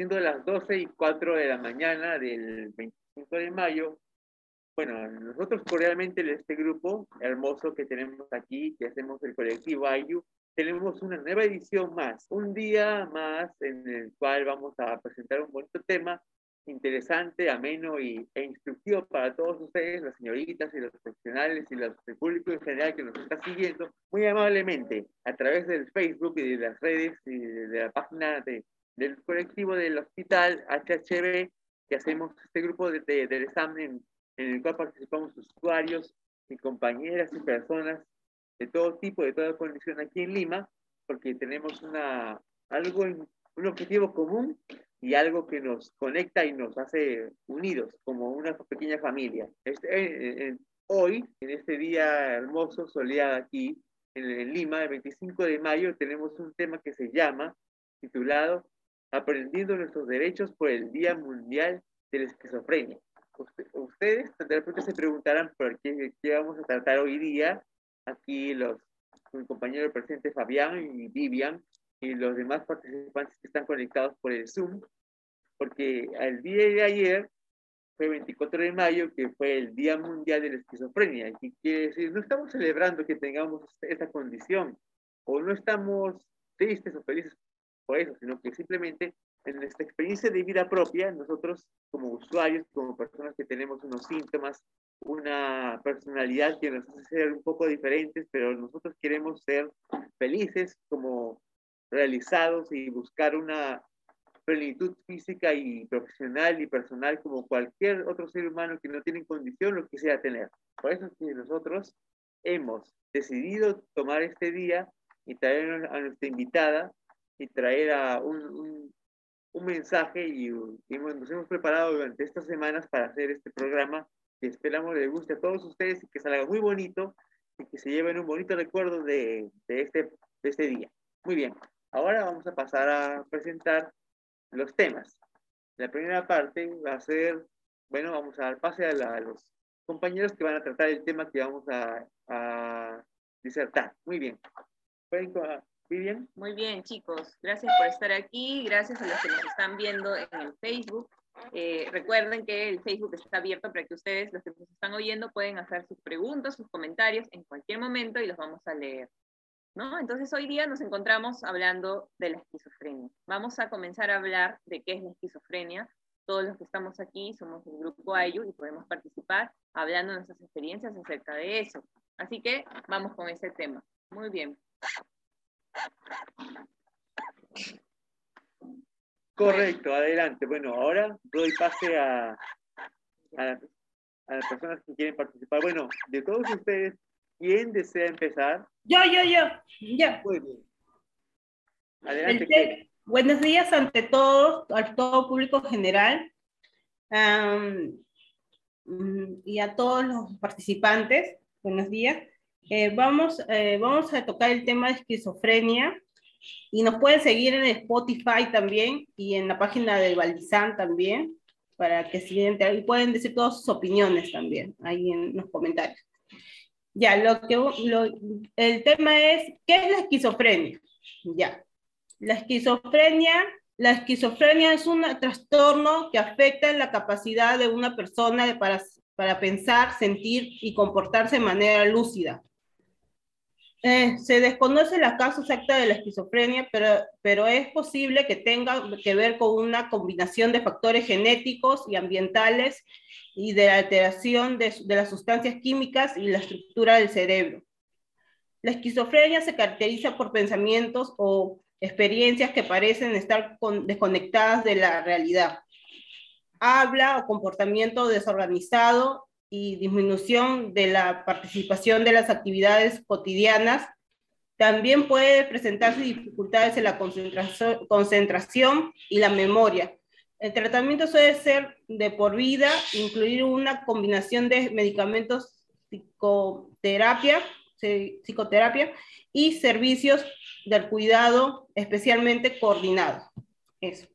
Siendo las 12 y 4 de la mañana del 25 de mayo, bueno, nosotros cordialmente en este grupo hermoso que tenemos aquí, que hacemos el colectivo AYU, tenemos una nueva edición más, un día más en el cual vamos a presentar un bonito tema interesante, ameno y, e instructivo para todos ustedes, las señoritas y los profesionales y los, el público en general que nos está siguiendo, muy amablemente a través del Facebook y de las redes y de, la página de, del colectivo del hospital HHB, que hacemos este grupo de, del examen en el cual participamos usuarios y compañeras y personas de todo tipo, de toda condición aquí en Lima, porque tenemos una, algo, un objetivo común y algo que nos conecta y nos hace unidos como una pequeña familia. Este, eh, eh, hoy, en este día hermoso, soleado aquí en, Lima, el 25 de mayo, tenemos un tema que se llama, titulado Aprendiendo nuestros derechos por el Día Mundial de la Esquizofrenia. ustedes de repente se preguntarán por qué, qué vamos a tratar hoy día. Aquí los, mi compañero presente Fabián y Vivian y los demás participantes que están conectados por el Zoom, porque el día de ayer fue 24 de mayo, que fue el Día Mundial de la Esquizofrenia, y quiere decir, no estamos celebrando que tengamos esta condición, o no estamos tristes o felices por eso, sino que simplemente en nuestra experiencia de vida propia, nosotros como usuarios, como personas que tenemos unos síntomas, una personalidad que nos hace ser un poco diferentes, pero nosotros queremos ser felices como realizados y buscar una plenitud física y profesional y personal como cualquier otro ser humano que no tiene condición lo quisiera tener. Por eso es que nosotros hemos decidido tomar este día y traer a nuestra invitada y traer a un, un, mensaje y, y, nos hemos preparado durante estas semanas para hacer este programa que esperamos les guste a todos ustedes y que salga muy bonito y que se lleven un bonito recuerdo de, de este, de este día. Muy bien. Ahora vamos a pasar a presentar los temas. La primera parte va a ser, bueno, vamos a dar pase a, los compañeros que van a tratar el tema que vamos a, a disertar. Muy bien. ¿Pueden, Muy bien, chicos. Gracias por estar aquí. Gracias a los que nos están viendo en el Facebook. Eh, recuerden que el Facebook está abierto para que ustedes, los que nos están oyendo, pueden hacer sus preguntas, sus comentarios en cualquier momento y los vamos a leer. Entonces hoy día nos encontramos hablando de la esquizofrenia. Vamos a comenzar a hablar de qué es la esquizofrenia. Todos los que estamos aquí somos del grupo AYU y podemos participar hablando de nuestras experiencias acerca de eso. Así que vamos con ese tema. Muy bien. Correcto, adelante. Bueno, ahora doy pase a, a, a las personas que quieren participar. Bueno, de todos ustedes, ¿quién desea empezar? Yo, yo, yo. Muy bien. Adelante. buenos días ante todos, a todo público general y a todos los participantes. Buenos días. Eh, vamos, eh, vamos a tocar el tema de esquizofrenia y nos pueden seguir en Spotify también y en la página de Valdizán también para que sigan ahí pueden decir todas sus opiniones también ahí en los comentarios. Ya, lo que, el tema es, ¿qué es la esquizofrenia? Ya, la esquizofrenia, la esquizofrenia es un trastorno que afecta la capacidad de una persona para, para pensar, sentir y comportarse de manera lúcida. Eh, se desconoce la causa exacta de la esquizofrenia, pero, pero es posible que tenga que ver con una combinación de factores genéticos y ambientales y de la alteración de, de, las sustancias químicas y la estructura del cerebro. La esquizofrenia se caracteriza por pensamientos o experiencias que parecen estar desconectadas de la realidad. Habla o comportamiento desorganizado y disminución de la participación de las actividades cotidianas. También puede presentarse dificultades en la concentración, concentración y la memoria, el tratamiento suele ser de por vida, incluir una combinación de medicamentos, psicoterapia, psicoterapia y servicios del cuidado especialmente coordinados. Eso.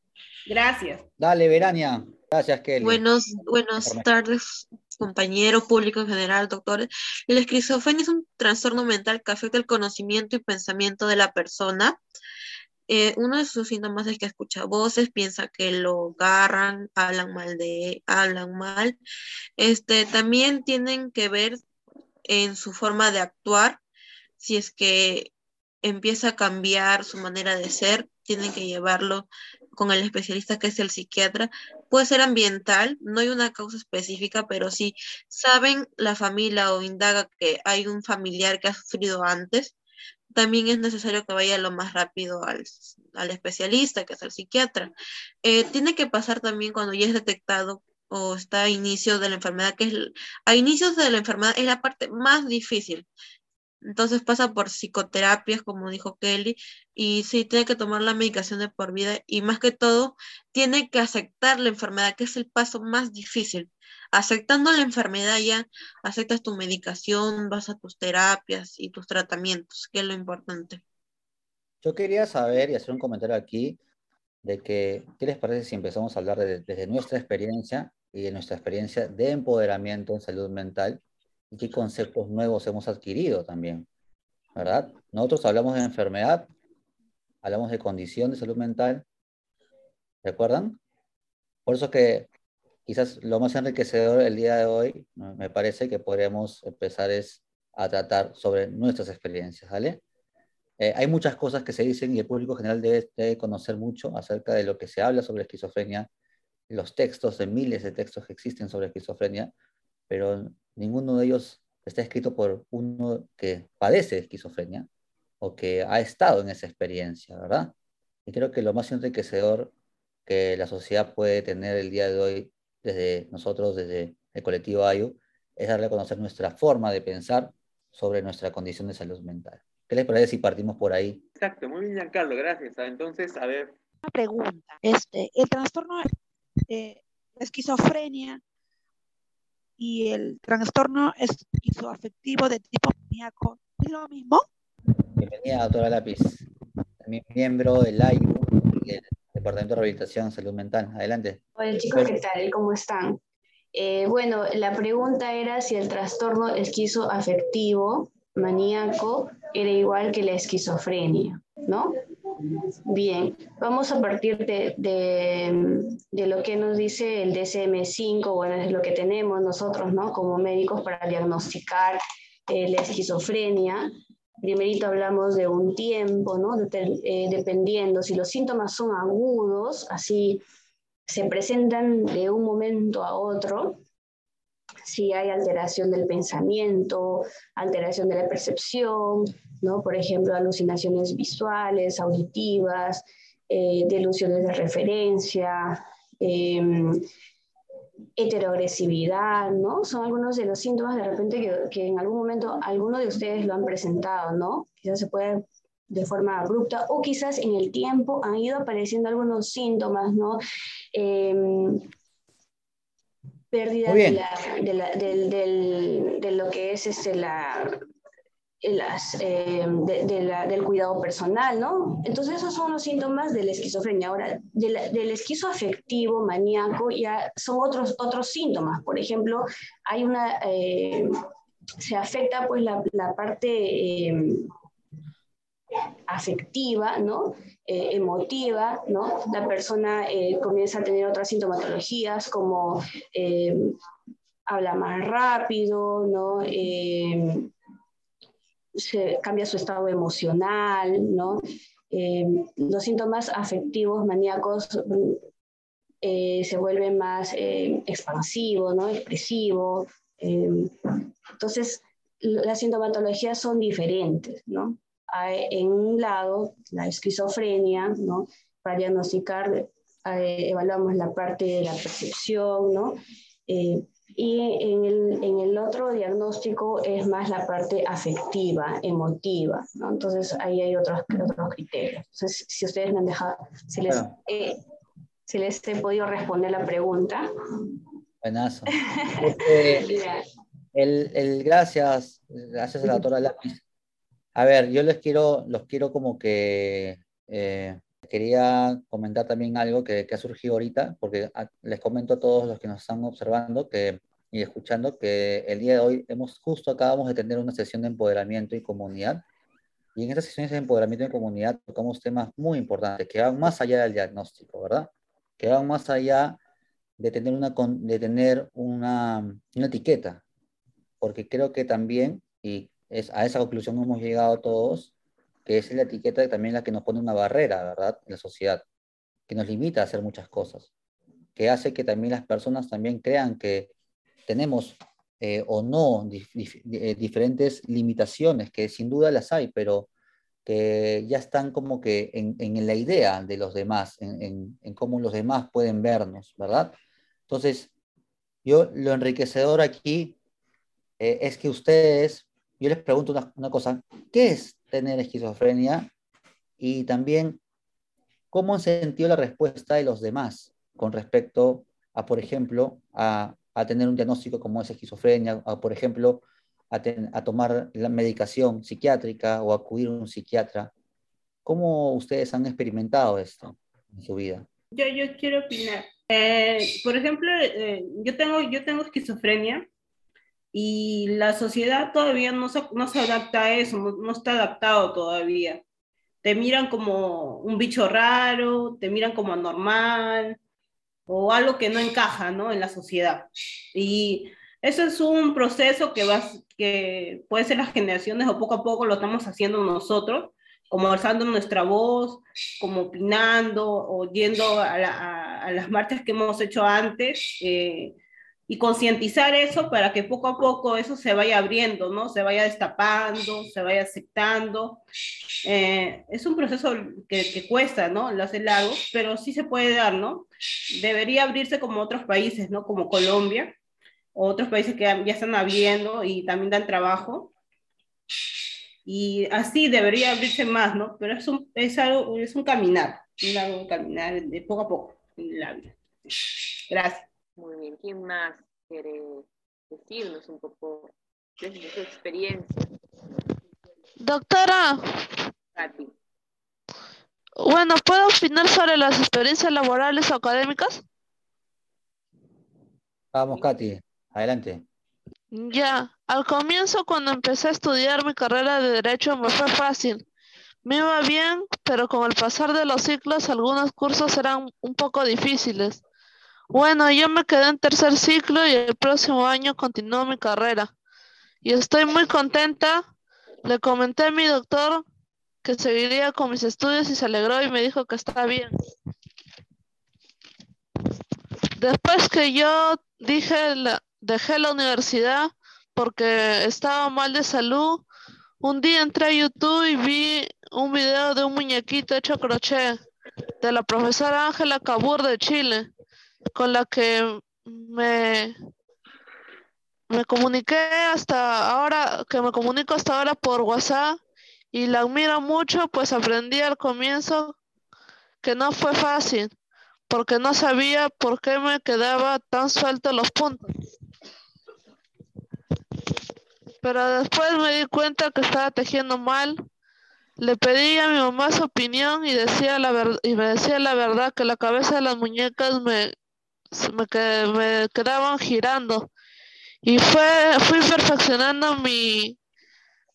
Gracias. Dale, Verania. Gracias, Kelly. Buenos, buenas tardes, compañero, público en general, doctores. La esquizofrenia es un trastorno mental que afecta el conocimiento y pensamiento de la persona eh, uno de sus síntomas es que escucha voces, piensa que lo agarran, hablan mal de, hablan mal. Este, también tienen que ver en su forma de actuar, si es que empieza a cambiar su manera de ser, tienen que llevarlo con el especialista que es el psiquiatra. Puede ser ambiental, no hay una causa específica, pero si saben la familia o indaga que hay un familiar que ha sufrido antes, también es necesario que vaya lo más rápido al, especialista, que es el psiquiatra. Eh, tiene que pasar también cuando ya es detectado o está a inicio de la enfermedad, que es a inicios de la enfermedad es la parte más difícil. Entonces pasa por psicoterapias, como dijo Kelly, y sí, tiene que tomar la medicación de por vida y más que todo, tiene que aceptar la enfermedad, que es el paso más difícil. Aceptando la enfermedad ya, aceptas tu medicación, vas a tus terapias y tus tratamientos, que es lo importante. Yo quería saber y hacer un comentario aquí de que, ¿qué les parece si empezamos a hablar desde nuestra experiencia y de nuestra experiencia de empoderamiento en salud mental y qué conceptos nuevos hemos adquirido también, ¿verdad? Nosotros hablamos de enfermedad, hablamos de condición de salud mental, ¿recuerdan? Por eso que quizás lo más enriquecedor el día de hoy, me parece que podríamos empezar es a tratar sobre nuestras experiencias, ¿vale? Eh, hay muchas cosas que se dicen y el público general debe, debe, conocer mucho acerca de lo que se habla sobre esquizofrenia, los textos, de miles de textos que existen sobre esquizofrenia, pero ninguno de ellos está escrito por uno que padece esquizofrenia o que ha estado en esa experiencia, ¿verdad? Y creo que lo más enriquecedor que la sociedad puede tener el día de hoy desde nosotros, desde el colectivo AYU, es darle a conocer nuestra forma de pensar sobre nuestra condición de salud mental. ¿Qué les parece si partimos por ahí? Exacto, muy bien, Giancarlo, gracias. Ah, entonces, a ver. Una pregunta. Este, el trastorno de esquizofrenia y el trastorno esquizoafectivo de tipo maníaco, ¿es lo mismo? Bienvenida, doctora Lápiz. También miembro del AIU y del Departamento de Rehabilitación Salud Mental. Adelante. Hola chicos, ¿qué tal? ¿Cómo están? Eh, bueno, la pregunta era si el trastorno esquizoafectivo maníaco era igual que la esquizofrenia, ¿no? Bien, vamos a partir de, de, lo que nos dice el DSM-5, bueno, es lo que tenemos nosotros, ¿no? Como médicos para diagnosticar eh, la esquizofrenia. Primerito hablamos de un tiempo, ¿no? Eh, dependiendo si los síntomas son agudos, así se presentan de un momento a otro, si hay alteración del pensamiento, alteración de la percepción, ¿no? Por ejemplo, alucinaciones visuales, auditivas, eh, delusiones de referencia, em, heteroagresividad, ¿no? Son algunos de los síntomas de repente que, que, en algún momento alguno de ustedes lo han presentado, ¿no? Quizás se puede de forma abrupta o quizás en el tiempo han ido apareciendo algunos síntomas, ¿no? Em, pérdida de, la, de, de, lo que es este, la, las, eh, del cuidado personal, ¿no? Entonces esos son los síntomas de la esquizofrenia. Ahora, del esquizoafectivo maníaco ya son otros, otros síntomas. Por ejemplo, hay una, eh, se afecta pues la, la parte eh, afectiva, ¿no? emotiva, ¿no? La persona comienza a tener otras sintomatologías como habla más rápido, ¿no? Se cambia su estado emocional, ¿no? Eh, los síntomas afectivos maníacos eh, se vuelven más eh, expansivos, ¿no? Expresivos. entonces, las sintomatologías son diferentes, ¿no? En un lado, la esquizofrenia, ¿no? Para diagnosticar, evaluamos la parte de la percepción, ¿no? Y en el, en el, otro diagnóstico es más la parte afectiva, emotiva, ¿no? Entonces ahí hay otros, otros criterios. Entonces, si ustedes me han dejado, si les, si les he podido responder la pregunta. Buenazo. Este, el, el, gracias, gracias a la doctora Lápiz. A ver, yo les quiero, los quiero como que eh, quería comentar también algo que, que, ha surgido ahorita, porque les comento a todos los que nos están observando que y escuchando que el día de hoy hemos justo acabamos de tener una sesión de empoderamiento y comunidad Y en estas sesiones de empoderamiento en comunidad tocamos temas muy importantes que van más allá del diagnóstico, ¿verdad? Que van más allá de tener una, de tener una, una etiqueta, porque creo que también, y es, a esa conclusión hemos llegado todos, que es la etiqueta también la que nos pone una barrera, ¿verdad? En la sociedad, que nos limita a hacer muchas cosas, que hace que también las personas también crean que tenemos eh, o no eh, diferentes limitaciones, que sin duda las hay, pero que ya están como que en, en la idea de los demás, en, en, cómo los demás pueden vernos, ¿verdad? Entonces, yo lo enriquecedor aquí eh, es que ustedes, yo les pregunto una, una, cosa, ¿qué es tener esquizofrenia? Y también, ¿cómo han sentido la respuesta de los demás con respecto a, por ejemplo, a, a tener un diagnóstico como es esquizofrenia, o por ejemplo, a, a, tomar la medicación psiquiátrica o acudir a un psiquiatra? ¿Cómo ustedes han experimentado esto en su vida? Yo, yo quiero opinar. Eh, por ejemplo, eh, yo, tengo, yo tengo esquizofrenia y la sociedad todavía no se, no se adapta a eso, no, no, está adaptado todavía. Te miran como un bicho raro, te miran como anormal o algo que no encaja ¿no? en la sociedad. Y eso es un proceso que, va, que puede ser las generaciones o poco a poco lo estamos haciendo nosotros, como alzando nuestra voz, como opinando o yendo a, la, a, las marchas que hemos hecho antes eh, y concientizar eso para que poco a poco eso se vaya abriendo, ¿no? Se vaya destapando, se vaya aceptando. Eh, es un proceso que, que, cuesta, ¿no? Lo hace largo, pero sí se puede dar, ¿no? Debería abrirse como otros países, ¿no? Como Colombia, otros países que ya están abriendo y también dan trabajo y así debería abrirse más, ¿no? Pero es un, es algo, es un caminar, un caminar de poco a poco en la vida. Gracias. ¿Quién más quiere decirnos un poco de su experiencia? Doctora. Katy. Bueno, ¿puedo opinar sobre las experiencias laborales o académicas? Vamos, Katy, adelante. Ya, al comienzo cuando empecé a estudiar mi carrera de Derecho me fue fácil. Me iba bien, pero con el pasar de los ciclos algunos cursos eran un poco difíciles. Bueno, yo me quedé en tercer ciclo y el próximo año continúo mi carrera. Y estoy muy contenta. Le comenté a mi doctor que seguiría con mis estudios y se alegró y me dijo que está bien. Después que yo dije dejé la universidad porque estaba mal de salud. Un día entré a YouTube y vi un video de un muñequito hecho crochet de la profesora Ángela Cabur de Chile, con la que me, me comuniqué hasta ahora, que me comunico hasta ahora por WhatsApp y la admiro mucho, pues aprendí al comienzo que no fue fácil, porque no sabía por qué me quedaba tan suelto los puntos pero después me di cuenta que estaba tejiendo mal. Le pedí a mi mamá su opinión y, decía la y me decía la verdad que la cabeza de las muñecas me, me, me quedaban girando. Y fue, fui perfeccionando mi,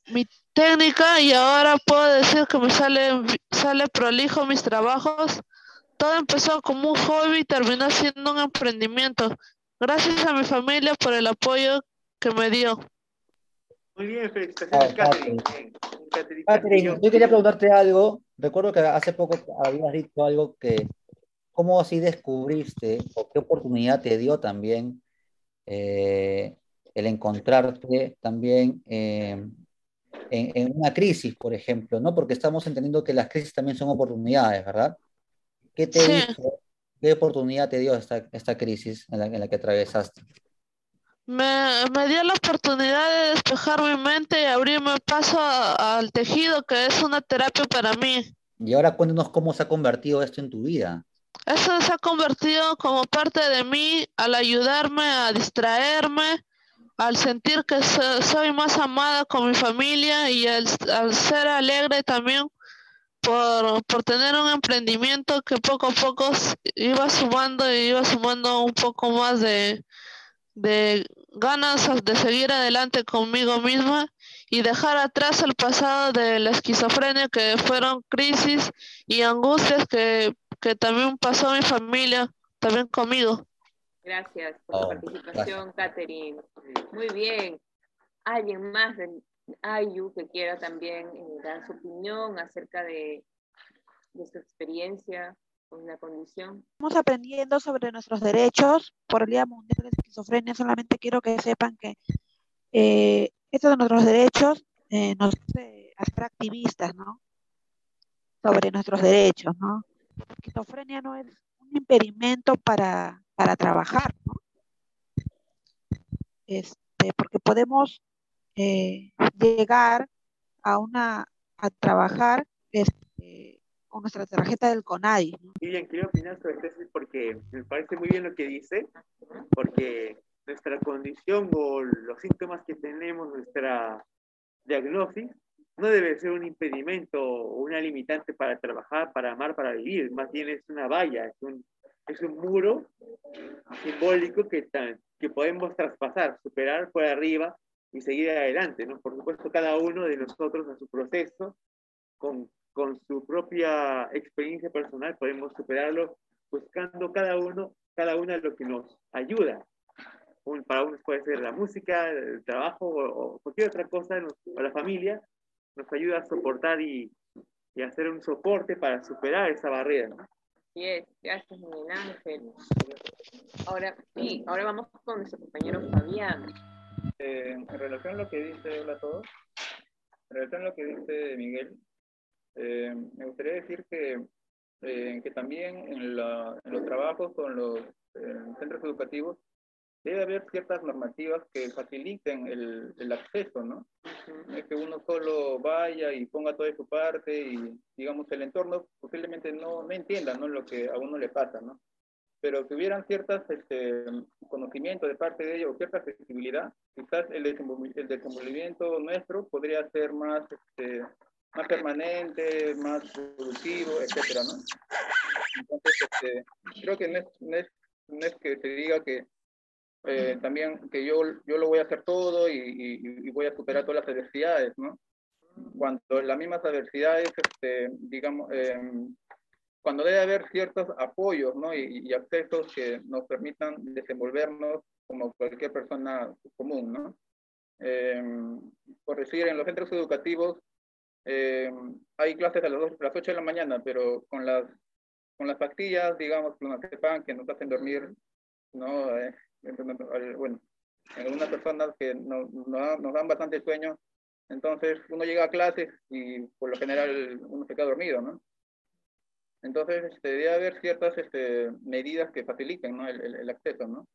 mi técnica y ahora puedo decir que me sale, sale prolijo mis trabajos. Todo empezó como un hobby y terminó siendo un emprendimiento. Gracias a mi familia por el apoyo que me dio. Muy bien, felicitaciones, Catherine. Catherine, yo quería preguntarte algo. Recuerdo que hace poco habías dicho algo que, ¿cómo así descubriste o qué oportunidad te dio también eh, el encontrarte también eh, en, en, una crisis, por ejemplo, ¿no? Porque estamos entendiendo que las crisis también son oportunidades, ¿verdad? ¿Qué te sí. qué oportunidad te dio esta, esta crisis en la, en la que atravesaste? Me, me, dio la oportunidad de despejar mi mente y abrirme paso a, al tejido, que es una terapia para mí. Y ahora cuéntanos cómo se ha convertido esto en tu vida. Eso se ha convertido como parte de mí al ayudarme a distraerme, al sentir que so, soy más amada con mi familia y al, al ser alegre también por, por, tener un emprendimiento que poco a poco iba sumando y iba sumando un poco más de, de ganas de seguir adelante conmigo misma y dejar atrás el pasado de la esquizofrenia que fueron crisis y angustias que, que también pasó a mi familia, también conmigo. Gracias por Oh, tu participación, Catherine. Muy bien. ¿Alguien más de Ayu que quiera también eh, dar su opinión acerca de, de su experiencia con la condición? Estamos aprendiendo sobre nuestros derechos por el Día Mundial de la Esquizofrenia. Solamente quiero que sepan que eh, estos de nuestros derechos eh, nos hace hacer activistas, ¿no? Sobre nuestros derechos, ¿no? La esquizofrenia no es un impedimento para, para trabajar. Este, porque podemos eh, llegar a una a trabajar este, con nuestra tarjeta del CONADI. quiero opinar sobre esto porque me parece muy bien lo que dice, porque nuestra condición o los síntomas que tenemos, nuestra diagnosis, no debe ser un impedimento o una limitante para trabajar, para amar, para vivir, más bien es una valla, es un, es un muro simbólico que, que podemos traspasar, superar por arriba y seguir adelante, ¿no? Por supuesto, cada uno de nosotros a su proceso, con, con su propia experiencia personal, podemos superarlo buscando cada uno, cada una lo que nos ayuda. Para unos puede ser la música, el trabajo o, cualquier otra cosa, o la familia, nos ayuda a soportar y, y hacer un soporte para superar esa barrera. ¿no? Así es, gracias Miguel Ángel. Ahora, sí, ahora vamos con nuestro compañero Fabián. Eh, en relación a lo que dice hola a todos, en relación a lo que dice Miguel, eh, me gustaría decir que, eh, que también en, la- en los trabajos con los eh, centros educativos debe haber ciertas normativas que faciliten el, el acceso, ¿no? Es que uno solo vaya y ponga toda su parte y, digamos, el entorno posiblemente no, no entienda, ¿no? Lo que a uno le pasa, ¿no? Pero que hubieran ciertas este, conocimientos de parte de ellos, cierta accesibilidad, quizás el, el desenvolvimiento nuestro podría ser más, este, más permanente, más productivo, etcétera, ¿no? Entonces, este, creo que no es, no es, no es que se diga que eh, también que yo, yo lo voy a hacer todo y, y- y voy a superar todas las adversidades, ¿no? Cuando las mismas adversidades, este, digamos, em, cuando debe haber ciertos apoyos, ¿no? Y, y accesos que nos permitan desenvolvernos como cualquier persona común, ¿no? Em, por decir, en los centros educativos em, hay clases a las, dos- a las 8 de la mañana, pero con las, con las pastillas, digamos, con las que nos hacen dormir, ¿no? Eh, bueno, en algunas personas que no- no dan- nos dan bastante sueño, entonces uno llega a clases y por lo general uno se queda dormido, ¿no? Entonces, este, debe haber ciertas este, medidas que faciliten ¿no? el, el- el acceso, ¿no?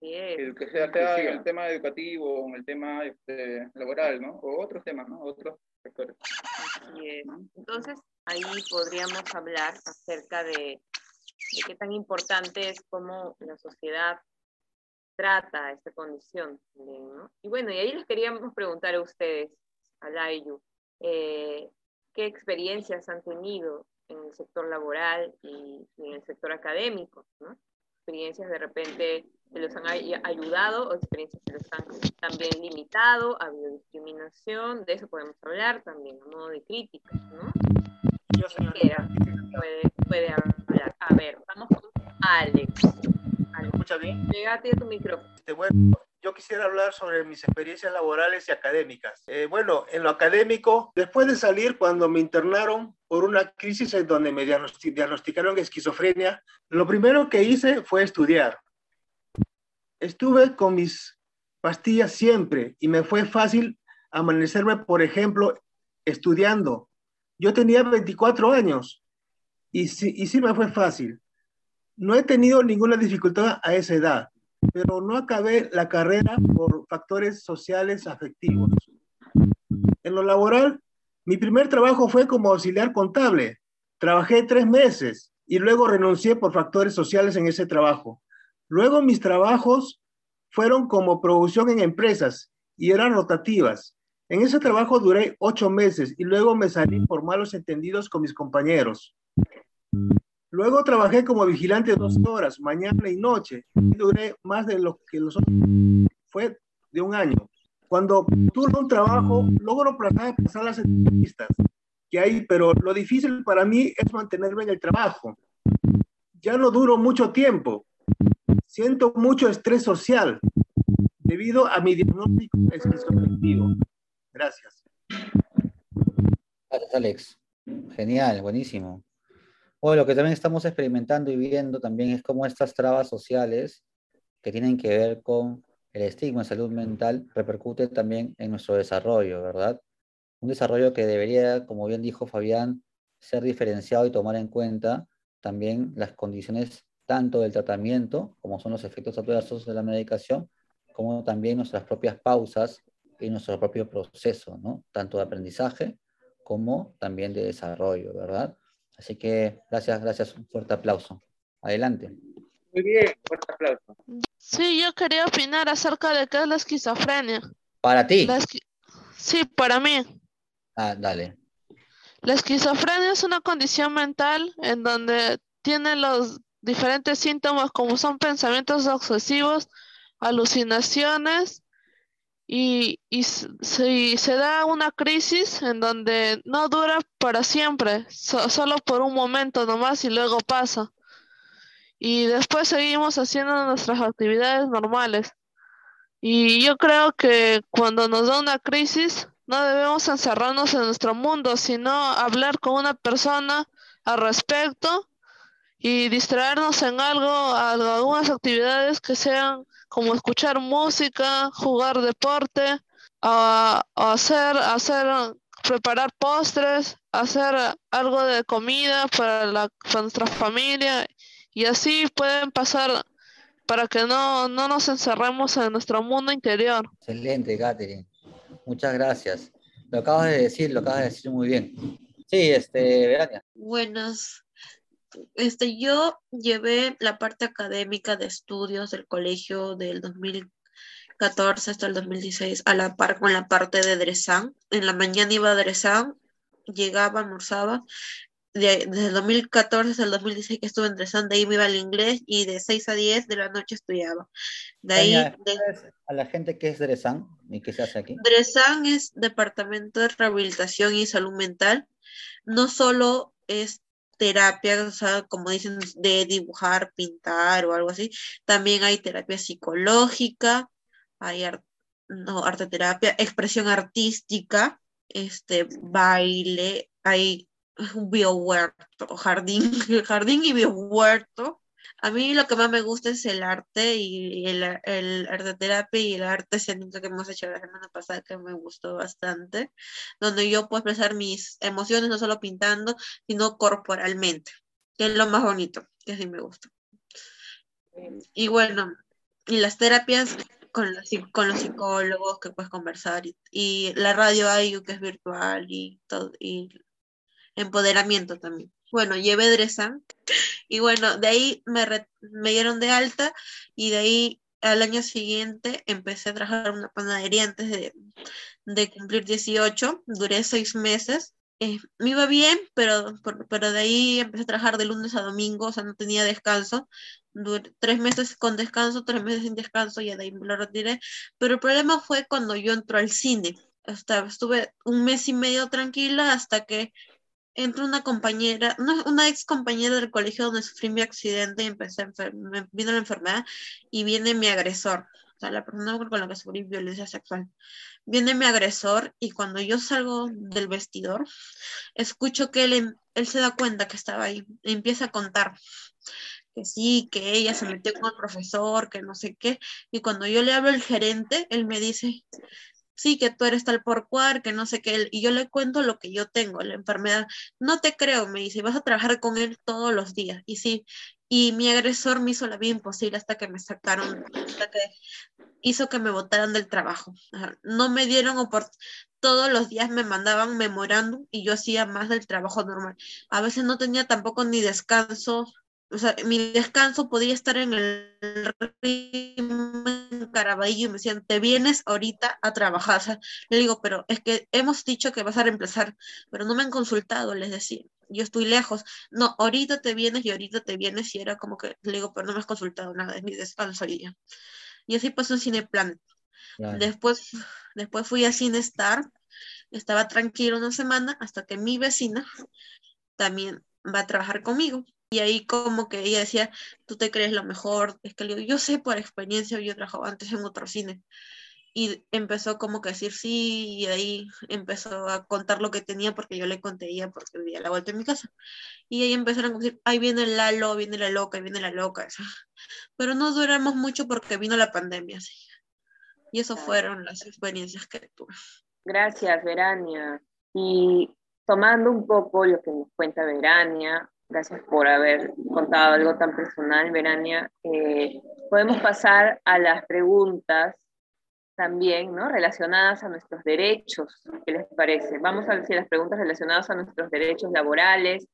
Es. El que sea, sea en el tema educativo o en el tema este, laboral, ¿no? O otros temas, ¿no? Otros sectores. Así es. Entonces, ahí podríamos hablar acerca de, de qué tan importante es cómo la sociedad trata esta condición. también, ¿no? Y bueno, y ahí les queríamos preguntar a ustedes, a Layu, eh, ¿qué experiencias han tenido en el sector laboral y, y en el sector académico? ¿no? Experiencias de repente que los han ay- ayudado o experiencias que los han también limitado, ha habido discriminación, de eso podemos hablar también a modo de crítica, ¿no? Yo, señor, Quiera, puede, puede hablar. A ver, vamos con Alex. ¿Me Alex, escucha bien? pégate a tu micrófono. Este, bueno, yo quisiera hablar sobre mis experiencias laborales y académicas. Eh, bueno, en lo académico, después de salir, cuando me internaron por una crisis en donde me diagnosti- diagnosticaron esquizofrenia, lo primero que hice fue estudiar. Estuve con mis pastillas siempre y me fue fácil amanecerme, por ejemplo, estudiando. Yo tenía 24 años y sí, y sí me fue fácil. No he tenido ninguna dificultad a esa edad pero no acabé la carrera por factores sociales afectivos. En lo laboral, mi primer trabajo fue como auxiliar contable. Trabajé tres meses y luego renuncié por factores sociales en ese trabajo. Luego mis trabajos fueron como producción en empresas y eran rotativas. En ese trabajo duré ocho meses y luego me salí por malos entendidos con mis compañeros. Luego trabajé como vigilante dos horas, mañana y noche. Y duré más de lo que los otros. Fue de un año. cuando tuve un trabajo, logro pasar, pasar las entrevistas que hay, pero lo difícil para mí es mantenerme en el trabajo. Ya no duro mucho tiempo. Siento mucho estrés social debido a mi diagnóstico esquizoafectivo. Gracias. Gracias, Alex. Genial, buenísimo. Bueno, lo que también estamos experimentando y viendo también es cómo estas trabas sociales que tienen que ver con el estigma en salud mental repercute también en nuestro desarrollo, ¿verdad? Un desarrollo que debería, como bien dijo Fabián, ser diferenciado y tomar en cuenta también las condiciones tanto del tratamiento, como son los efectos adversos de la medicación, como también nuestras propias pausas y nuestro propio proceso, ¿no? Tanto de aprendizaje como también de desarrollo, ¿verdad? Así que gracias, gracias, un fuerte aplauso. Adelante. Muy bien, fuerte aplauso. Sí, yo quería opinar acerca de qué es la esquizofrenia. Para ti. La esqui- Sí, para mí. Ah, dale. La esquizofrenia es una condición mental en donde tiene los diferentes síntomas como son pensamientos obsesivos, alucinaciones y, y se, da una crisis en donde no dura para siempre, so- solo por un momento nomás y luego pasa. Y después seguimos haciendo nuestras actividades normales. Y yo creo que cuando nos da una crisis, no debemos encerrarnos en nuestro mundo, sino hablar con una persona al respecto y distraernos en algo- algunas actividades que sean como escuchar música, jugar deporte, a, a hacer, hacer, preparar postres, hacer algo de comida para la, para nuestra familia y así pueden pasar para que no, no nos encerremos en nuestro mundo interior. Excelente, Catherine. Muchas gracias. Lo acabas de decir, lo acabas de decir muy bien. Sí, este, Verania. Buenas. Este, yo llevé la parte académica de estudios del colegio del 2014 hasta el 2016 a la par con la parte de Dresan. En la mañana iba a Dresan, llegaba, almorzaba. De- desde el 2014 hasta el 2016 que estuve en Dresan, de ahí me iba al inglés y de 6 a 10 de la noche estudiaba. De ahí, de, ¿sabes a la gente que es Dresan y qué se hace aquí. Dresan es Departamento de Rehabilitación y Salud Mental. No solo es terapia, o sea, como dicen, de dibujar, pintar o algo así. También hay terapia psicológica, hay ar- no, arte terapia, expresión artística, este, baile, hay un biohuerto, jardín, jardín y biohuerto. A mí lo que más me gusta es el arte y el, el arte terapia y el arte escénico que hemos hecho la semana pasada que me gustó bastante, donde yo puedo expresar mis emociones no solo pintando, sino corporalmente, que es lo más bonito, que sí me gusta. Y bueno, y las terapias con, los con los psicólogos que puedes conversar y, la radio IU que es virtual y todo, y empoderamiento también. Bueno, llevé Dresan y bueno, de ahí me, re- me dieron de alta y de ahí al año siguiente empecé a trabajar en una panadería antes de, de cumplir 18, duré seis meses. Eh, me iba bien, pero, por- pero de ahí empecé a trabajar de lunes a domingo, o sea, no tenía descanso. Duré tres meses con descanso, tres meses sin descanso, y de ahí me lo retiré. Pero el problema fue cuando yo entró al cine. Hasta, estuve un mes y medio tranquila hasta que entró una compañera, una, una ex compañera del colegio donde sufrí mi accidente y empecé me vino la enfermedad y viene mi agresor, o sea, la persona con la que sufrí violencia sexual. Viene mi agresor y cuando yo salgo del vestidor, escucho que él, él se da cuenta que estaba ahí, y empieza a contar que sí, que ella se metió con el profesor, que no sé qué, y cuando yo le hablo al gerente, él me dice, sí, que tú eres tal por cual, que no sé qué, y yo le cuento lo que yo tengo, la enfermedad. No te creo, me dice, vas a trabajar con él todos los días. Y sí, y mi agresor me hizo la vida imposible hasta que me sacaron, hasta que hizo que me botaran del trabajo. No me dieron oportunidad. Todos los días me mandaban memorándum y yo hacía más del trabajo normal. A veces no tenía tampoco ni descanso. O sea, mi descanso podía estar en el en Caraballo y me decían, te vienes ahorita a trabajar. O sea, le digo, pero es que hemos dicho que vas a reemplazar, pero no me han consultado, les decía. Yo estoy lejos. No, ahorita te vienes y ahorita te vienes y era como que le digo, pero no me has consultado nada, es mi descanso y ya. Y así pasó en Cineplan. Claro. Después, después fui a Cinestar, estaba tranquila una semana hasta que mi vecina también va a trabajar conmigo. Y ahí como que ella decía, tú te crees lo mejor, es que le digo, yo sé por experiencia, yo trabajaba antes en otro cine. Y empezó como que a decir sí, y ahí empezó a contar lo que tenía porque yo le conté ella porque vivía la vuelta de mi casa. Y ahí empezaron a decir, ahí viene Lalo, viene la loca, viene la loca. eso. Pero no duramos mucho porque vino la pandemia. Y eso fueron las experiencias que tuve. Gracias, Verania. Y tomando un poco lo que nos cuenta Verania, gracias por haber contado algo tan personal, Verania, eh, podemos pasar a las preguntas también, ¿no? Relacionadas a nuestros derechos, ¿qué les parece? Vamos a decir las preguntas relacionadas a nuestros derechos laborales,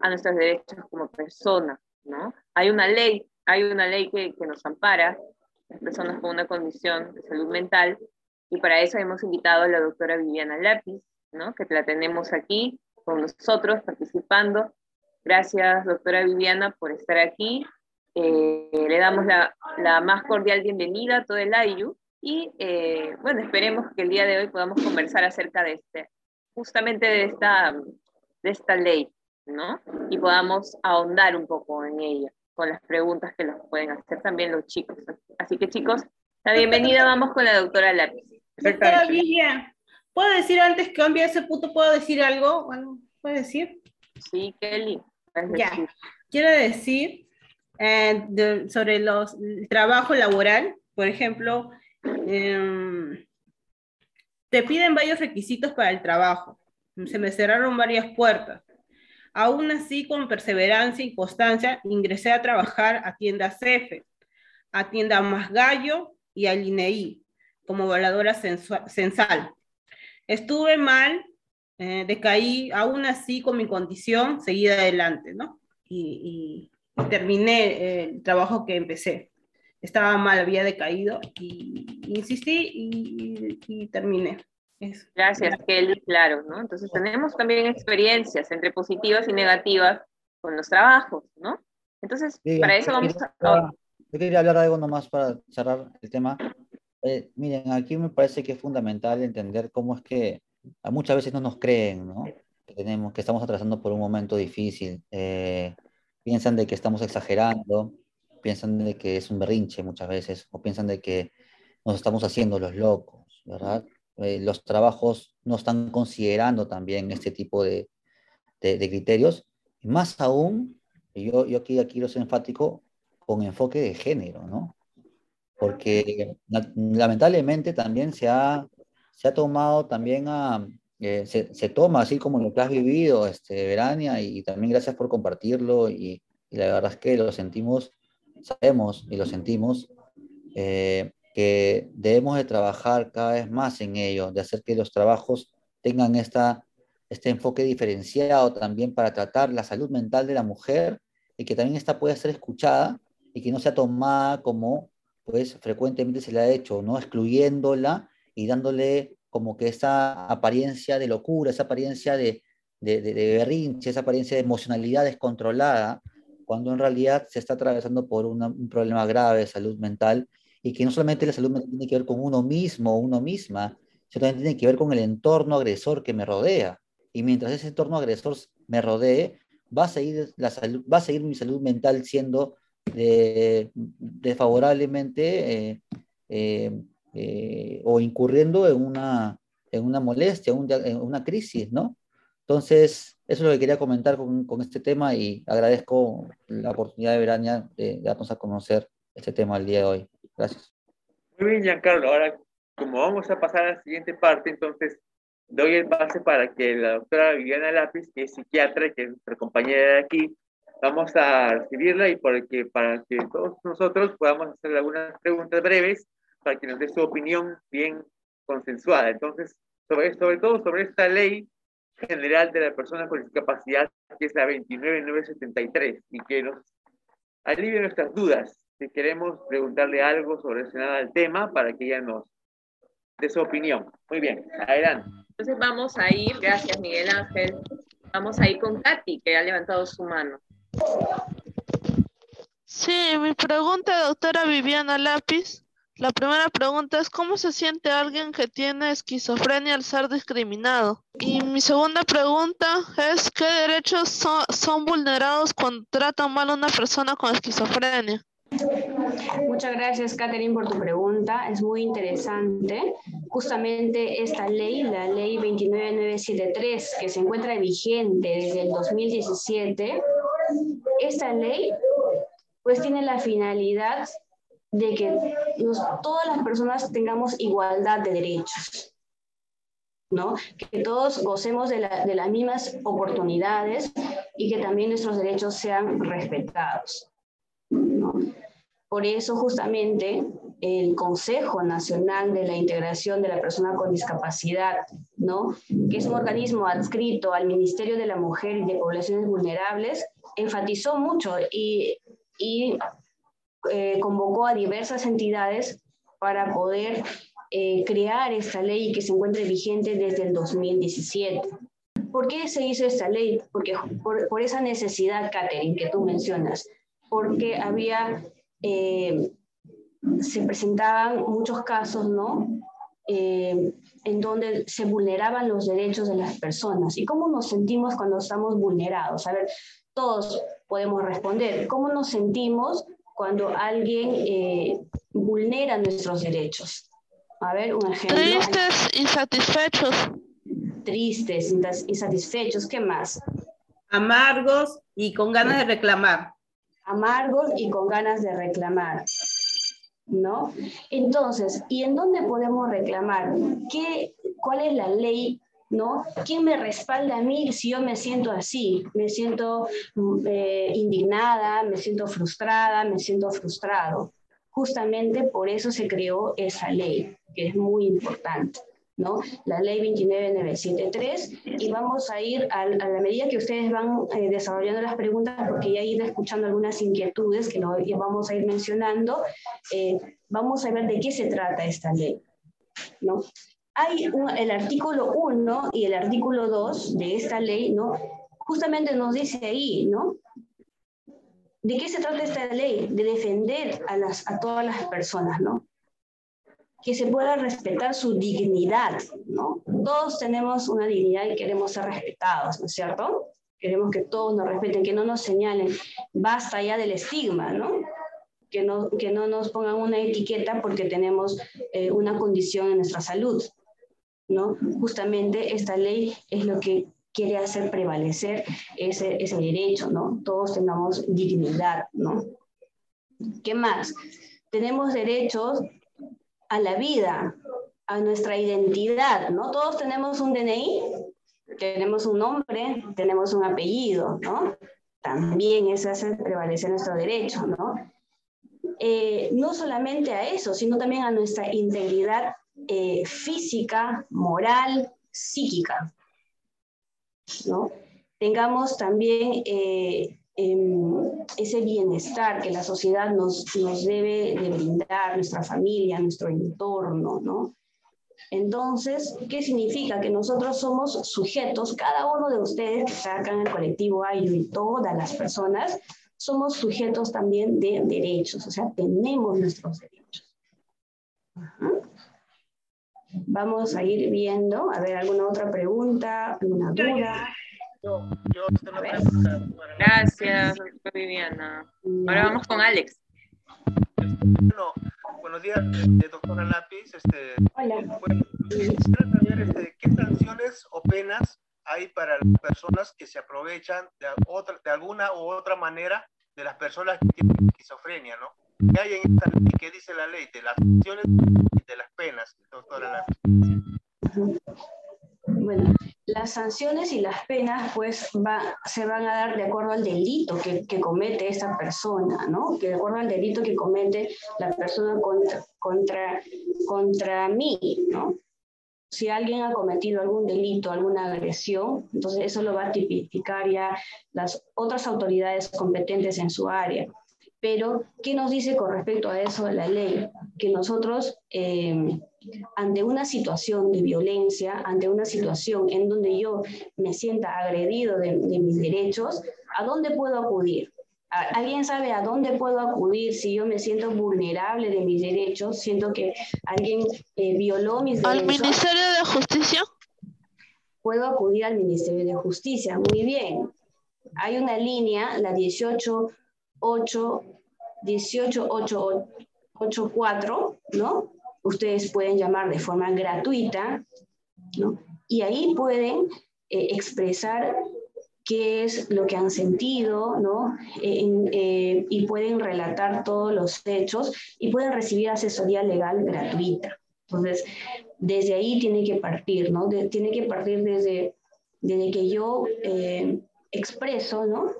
a nuestros derechos como personas, ¿no? Hay una ley, hay una ley que, que nos ampara, las personas con una condición de salud mental, y para eso hemos invitado a la doctora Viviana Lápiz, ¿no? que la tenemos aquí con nosotros participando. Gracias, doctora Viviana, por estar aquí. Eh, le damos la, la, más cordial bienvenida a todo el AIU y eh, bueno, esperemos que el día de hoy podamos conversar acerca de este, justamente de esta, de esta ley, ¿no? Y podamos ahondar un poco en ella con las preguntas que nos pueden hacer también los chicos. Así que chicos, la bienvenida vamos con la doctora Lápiz. Doctora Vivian, ¿puedo decir antes que cambie ese punto, puedo decir algo? Bueno, ¿Puedo decir? Sí, Kelly. Ya, quiero decir eh, de, sobre los, el trabajo laboral, por ejemplo, eh, te piden varios requisitos para el trabajo. Se me cerraron varias puertas. Aún así, con perseverancia y constancia, ingresé a trabajar a tienda CEFE, a tienda Más Gallo y a INEI como evaluadora censal. Estuve mal, eh, decaí, aún así con mi condición, seguí adelante, ¿no? Y, y, y terminé el trabajo que empecé. Estaba mal, había decaído y, y insistí y, y terminé. Eso. Gracias, Kelly, claro, ¿no? Entonces tenemos también experiencias entre positivas y negativas con los trabajos, ¿no? Entonces, Sí, para eso vamos quería- a... Yo quería hablar de algo nomás para cerrar el tema. Eh, miren, aquí me parece que es fundamental entender cómo es que muchas veces no nos creen, ¿no? Que tenemos, que estamos atravesando por un momento difícil. Eh, piensan de que estamos exagerando, piensan de que es un berrinche muchas veces, o piensan de que nos estamos haciendo los locos, ¿verdad? Eh, los trabajos no están considerando también este tipo de, de- de criterios. Más aún, yo, yo aquí, aquí lo soy enfático, con enfoque de género, ¿no? Porque la- lamentablemente también se ha, se ha tomado también a, eh, se, se toma así como lo que has vivido, este, Verania, y, también gracias por compartirlo, y, y la verdad es que lo sentimos, sabemos y lo sentimos, eh, que debemos de trabajar cada vez más en ello, de hacer que los trabajos tengan esta, este enfoque diferenciado también para tratar la salud mental de la mujer y que también esta pueda ser escuchada y que no sea tomada como pues frecuentemente se le ha hecho, ¿no? Excluyéndola y dándole como que esa apariencia de locura, esa apariencia de, de, de, de berrinche, esa apariencia de emocionalidad descontrolada, cuando en realidad se está atravesando por una, un problema grave de salud mental y que no solamente la salud mental tiene que ver con uno mismo o uno misma, sino también tiene que ver con el entorno agresor que me rodea. Y mientras ese entorno agresor me rodee, va a seguir, la salud, va a seguir mi salud mental siendo de, desfavorablemente eh, eh, eh, o incurriendo en una, en una molestia, un, en una crisis, ¿no? Entonces, eso es lo que quería comentar con, con este tema y agradezco la oportunidad de Verania de, de darnos a conocer este tema el día de hoy. Gracias. Muy bien, Giancarlo. Ahora, como vamos a pasar a la siguiente parte, entonces doy el pase para que la doctora Viviana Lápiz, que es psiquiatra, que es nuestra compañera de aquí, vamos a recibirla y para que, para que todos nosotros podamos hacer algunas preguntas breves para que nos dé su opinión bien consensuada. Entonces, sobre, sobre todo sobre esta ley general de la persona con discapacidad, que es la 29973, y que nos alivie nuestras dudas. Si queremos preguntarle algo sobre relacionado al tema para que ella nos dé su opinión. Muy bien, adelante. Entonces vamos a ir, gracias Miguel Ángel, vamos a ir con Katy, que ha levantado su mano. Sí, mi pregunta, doctora Viviana Lápiz, La primera pregunta es ¿cómo se siente alguien que tiene esquizofrenia al ser discriminado? Y mi segunda pregunta es ¿qué derechos son, vulnerados cuando tratan mal a una persona con esquizofrenia? Muchas gracias, Catherine, por tu pregunta. Es muy interesante. Justamente esta ley, la ley 29973, que se encuentra vigente desde el 2017, esta ley pues tiene la finalidad de que todas las personas tengamos igualdad de derechos. ¿no? Que todos gocemos de, de las mismas oportunidades y que también nuestros derechos sean respetados. Por eso justamente el Consejo Nacional de la Integración de la Persona con Discapacidad, ¿no? que es un organismo adscrito al Ministerio de la Mujer y de Poblaciones Vulnerables, enfatizó mucho y, y eh, convocó a diversas entidades para poder eh, crear esta ley que se encuentre vigente desde el 2017. ¿Por qué se hizo esta ley? Porque por, por esa necesidad, Catherine, que tú mencionas, porque había, eh, se presentaban muchos casos, ¿no? en donde se vulneraban los derechos de las personas. ¿Y cómo nos sentimos cuando estamos vulnerados? A ver, todos podemos responder. ¿Cómo nos sentimos cuando alguien eh, vulnera nuestros derechos? A ver, un ejemplo. Tristes, insatisfechos. Tristes, insatisfechos. ¿Qué más? Amargos y con ganas de reclamar. Amargos y con ganas de reclamar. ¿No? Entonces, ¿y en dónde podemos reclamar? ¿Qué, ¿Cuál es la ley ¿no? ¿Quién me respalda a mí si yo me siento así? Me siento mm, eh, indignada, me siento frustrada, me siento frustrado. Justamente por eso se creó esa ley, que es muy importante. ¿no? La ley 29973 y vamos a ir a, la medida que ustedes van eh, desarrollando las preguntas, porque ya he ido escuchando algunas inquietudes que lo, vamos a ir mencionando, eh, vamos a ver de qué se trata esta ley. ¿no? Hay el artículo 1 y el artículo 2 de esta ley, ¿no? Justamente nos dice ahí, ¿no? ¿De qué se trata esta ley? De defender a, las, a todas las personas, ¿no? Que se pueda respetar su dignidad, ¿no? Todos tenemos una dignidad y queremos ser respetados, ¿no es cierto? Queremos que todos nos respeten, que no nos señalen. Basta ya del estigma, ¿no? Que no, que no nos pongan una etiqueta porque tenemos eh, una condición en nuestra salud. ¿No? Justamente esta ley es lo que quiere hacer prevalecer ese, ese derecho, ¿no? Todos tengamos dignidad, ¿no? ¿Qué más? Tenemos derechos a la vida, a nuestra identidad, ¿no? Todos tenemos un DNI, tenemos un nombre, tenemos un apellido, ¿no? También eso hace prevalecer nuestro derecho, ¿no? Eh, no solamente a eso, sino también a nuestra integridad eh, física, moral, psíquica. ¿no? Tengamos también eh, em, ese bienestar que la sociedad nos, nos debe de brindar, nuestra familia, nuestro entorno, ¿no? Entonces, ¿qué significa? Que nosotros somos sujetos, cada uno de ustedes que está acá en el colectivo AYU y todas las personas, somos sujetos también de derechos, o sea, tenemos nuestros derechos. Vamos a ir viendo, a ver, alguna otra pregunta, alguna duda. Yo, yo Gracias, Viviana. Ahora vamos con Alex. Bueno, buenos días, eh, doctora Lápiz. Este, Hola. Bueno, quisiera saber este, qué sanciones o penas hay para las personas que se aprovechan de, otra, de alguna u otra manera de las personas que tienen esquizofrenia, ¿no? ¿Qué hay en esta ley? ¿Qué dice la ley? De las sanciones y de las penas, doctora Bueno, las sanciones y las penas pues va, se van a dar de acuerdo al delito que, que, comete esta persona, ¿no? Que de acuerdo al delito que comete la persona contra, contra, contra mí, ¿no? Si alguien ha cometido algún delito, alguna agresión, entonces eso lo va a tipificar ya las otras autoridades competentes en su área. Pero, ¿qué nos dice con respecto a eso de la ley? Que nosotros, eh, ante una situación de violencia, ante una situación en donde yo me sienta agredido de, mis derechos, ¿a dónde puedo acudir? ¿Alguien sabe a dónde puedo acudir si yo me siento vulnerable de mis derechos? Siento que alguien eh, violó mis derechos. ¿Al Ministerio de Justicia? Puedo acudir al Ministerio de Justicia. Muy bien. Hay una línea, la 188 18884, ¿no? Ustedes pueden llamar de forma gratuita, ¿no? Y ahí pueden eh, expresar qué es lo que han sentido, ¿no? Eh, y pueden relatar todos los hechos y pueden recibir asesoría legal gratuita. Entonces, desde ahí tiene que partir, ¿no? tiene que partir desde, desde que yo eh, expreso, ¿no?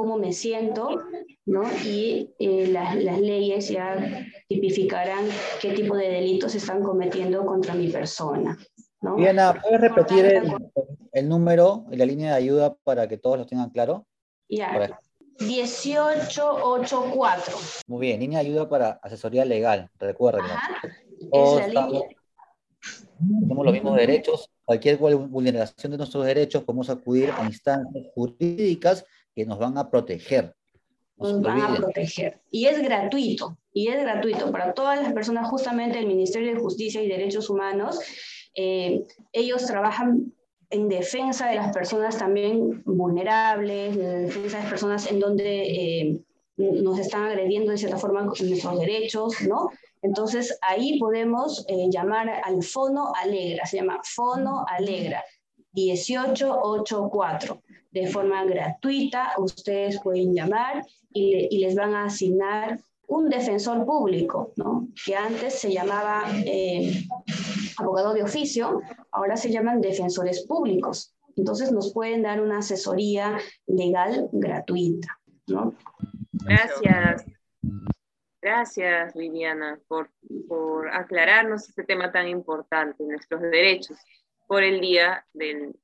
Eh, cómo me siento, ¿no? Y las, las leyes ya tipificarán qué tipo de delitos se están cometiendo contra mi persona. ¿no? Diana, ¿puedes repetir el, el número y la línea de ayuda para que todos lo tengan claro? Ya. 1884. Muy bien, línea de ayuda para asesoría legal, recuerden. Tenemos los mismos derechos, cualquier vulneración de nuestros derechos podemos acudir a instancias jurídicas que nos van a proteger. nos van a proteger. Y es gratuito, y es gratuito para todas las personas, justamente el Ministerio de Justicia y Derechos Humanos. Eh, ellos trabajan en defensa de las personas también vulnerables, en defensa de las personas en donde eh, nos están agrediendo de cierta forma nuestros derechos, ¿no? Entonces ahí podemos eh, llamar al Fono Alegra, se llama Fono Alegra 1884. De forma gratuita, ustedes pueden llamar y, les van a asignar un defensor público, ¿no? que antes se llamaba eh, abogado de oficio, ahora se llaman defensores públicos. Entonces nos pueden dar una asesoría legal gratuita. ¿no? Gracias. Gracias, Viviana, por, por aclararnos este tema tan importante, nuestros derechos, por el Día, del,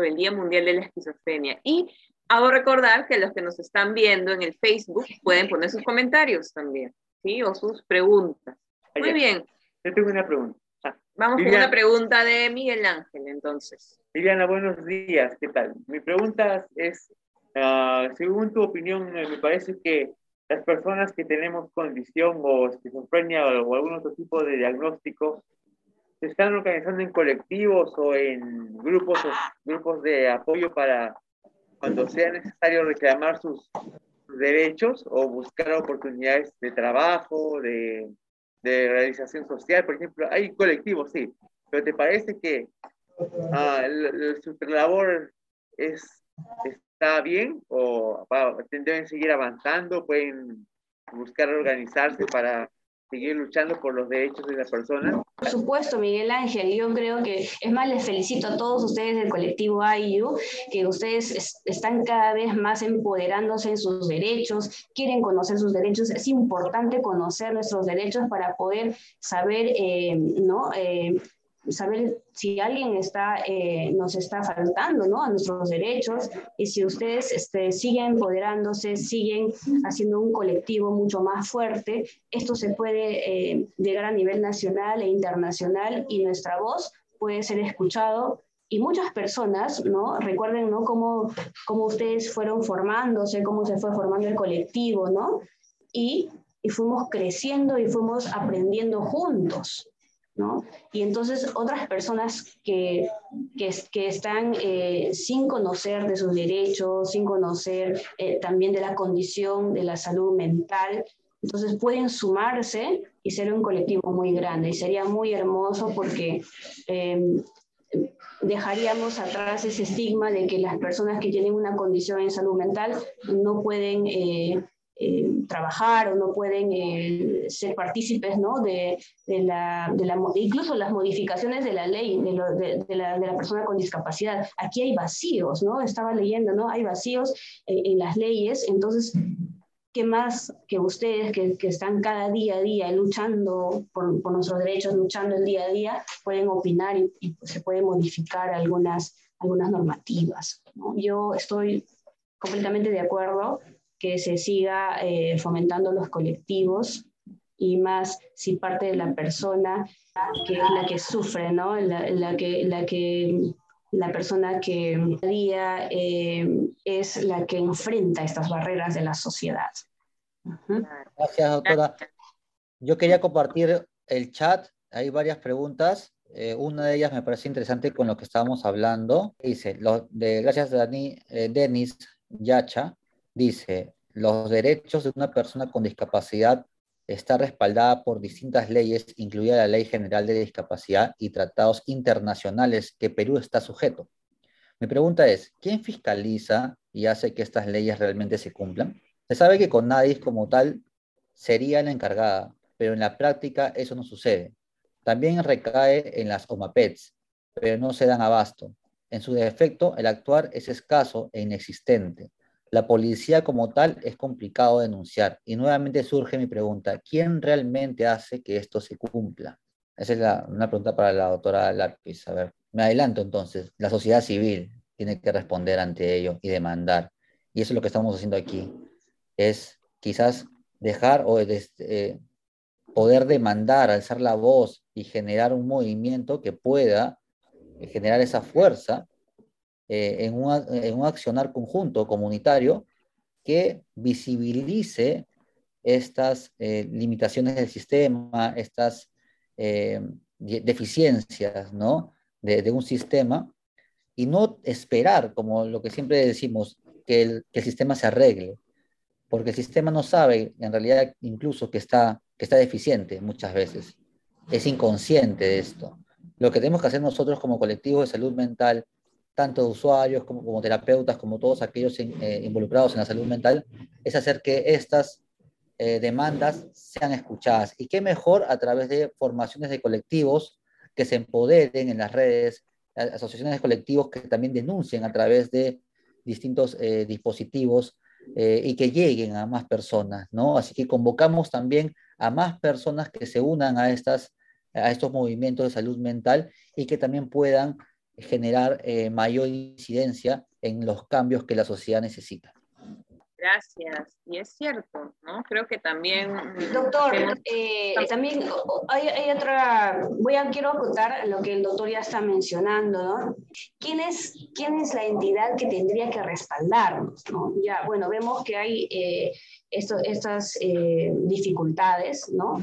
por el día Mundial de la Esquizofrenia. Y Hago recordar que los que nos están viendo en el Facebook pueden poner sus comentarios también, ¿sí? O sus preguntas. Muy bien. Yo tengo una pregunta. Ah, Vamos con una pregunta de Miguel Ángel, entonces. Liliana, buenos días, ¿qué tal? Mi pregunta es, uh, según tu opinión, me parece que las personas que tenemos condición o esquizofrenia o, algún otro tipo de diagnóstico se están organizando en colectivos o en grupos, o grupos de apoyo para cuando sea necesario reclamar sus, derechos o buscar oportunidades de trabajo, de, de, realización social, por ejemplo, hay colectivos, sí, pero ¿te parece que ah, su labor es, está bien o deben seguir avanzando, pueden buscar organizarse para seguir luchando por los derechos de las personas? Por supuesto, Miguel Ángel, yo creo que, es más, les felicito a todos ustedes del colectivo IU, que ustedes están cada vez más empoderándose en sus derechos, quieren conocer sus derechos, es importante conocer nuestros derechos para poder saber, eh, ¿no? Eh, saber si alguien está, eh, nos está faltando ¿no? a nuestros derechos y si ustedes este, siguen empoderándose, siguen haciendo un colectivo mucho más fuerte, esto se puede eh, llegar a nivel nacional e internacional y nuestra voz puede ser escuchado y muchas personas, ¿no? Recuerden, ¿no? Cómo, cómo ustedes fueron formándose, cómo se fue formando el colectivo, ¿no? Y, y fuimos creciendo y fuimos aprendiendo juntos, y entonces otras personas que, que, están eh, sin conocer de sus derechos, sin conocer eh, también de la condición de la salud mental, entonces pueden sumarse y ser un colectivo muy grande. Y sería muy hermoso porque em, dejaríamos atrás ese estigma de que las personas que tienen una condición en salud mental no pueden eh, eh, trabajar o no pueden eh, ser partícipes ¿no? de, la, incluso las modificaciones de la ley de, la, persona con discapacidad. Aquí hay vacíos, ¿no? Estaba leyendo, ¿no? Hay vacíos en, las leyes, entonces, ¿qué más que ustedes que, están cada día a día luchando por, nuestros derechos, luchando el día a día, pueden opinar y, y se pueden modificar algunas, algunas normativas? ¿no? Yo estoy completamente de acuerdo que se siga eh, fomentando los colectivos y más si parte de la persona que es la que sufre, ¿no? La, la, que, la que la persona que día eh, es la que enfrenta estas barreras de la sociedad. Gracias, doctora. Yo quería compartir el chat. Hay varias preguntas. Eh, una de ellas me parece interesante con lo que estábamos hablando. Dice, de, gracias Dani, Denis Yacha, dice, los derechos de una persona con discapacidad está respaldada por distintas leyes, incluida la Ley General de Discapacidad y tratados internacionales que Perú está sujeto. Mi pregunta es, ¿quién fiscaliza y hace que estas leyes realmente se cumplan? Se sabe que con NADIS como tal sería la encargada, pero en la práctica eso no sucede. También recae en las OMAPETs, pero no se dan abasto. En su defecto, el actuar es escaso e inexistente. La policía como tal es complicado denunciar. Y nuevamente surge mi pregunta, ¿quién realmente hace que esto se cumpla? Esa es una pregunta para la doctora Lápiz. A ver, me adelanto entonces. La sociedad civil tiene que responder ante ello y demandar. Y eso es lo que estamos haciendo aquí. Es quizás dejar o eh, poder demandar, alzar la voz y generar un movimiento que pueda generar esa fuerza eh, en, un accionar conjunto comunitario que visibilice estas eh, limitaciones del sistema, estas eh, deficiencias ¿no? de, un sistema y no esperar, como lo que siempre decimos, que el, que el, sistema se arregle, porque el sistema no sabe en realidad incluso que está, que está deficiente muchas veces, es inconsciente de esto. Lo que tenemos que hacer nosotros como colectivo de salud mental tanto usuarios como, como terapeutas, como todos aquellos eh, involucrados en la salud mental, es hacer que estas eh, demandas sean escuchadas. Y qué mejor a través de formaciones de colectivos que se empoderen en las redes, asociaciones de colectivos que también denuncien a través de distintos eh, dispositivos y que lleguen a más personas, ¿no? Así que convocamos también a más personas que se unan a, estas, a estos movimientos de salud mental y que también puedan generar eh, mayor incidencia en los cambios que la sociedad necesita. Gracias. Y es cierto, ¿no? Creo que también... Doctor, eh, también hay, otra, voy a, quiero acotar lo que el doctor ya está mencionando, ¿no? ¿Quién es, quién es la entidad que tendría que respaldarnos, ¿no? Ya, bueno, vemos que hay eh, estas dificultades, ¿no?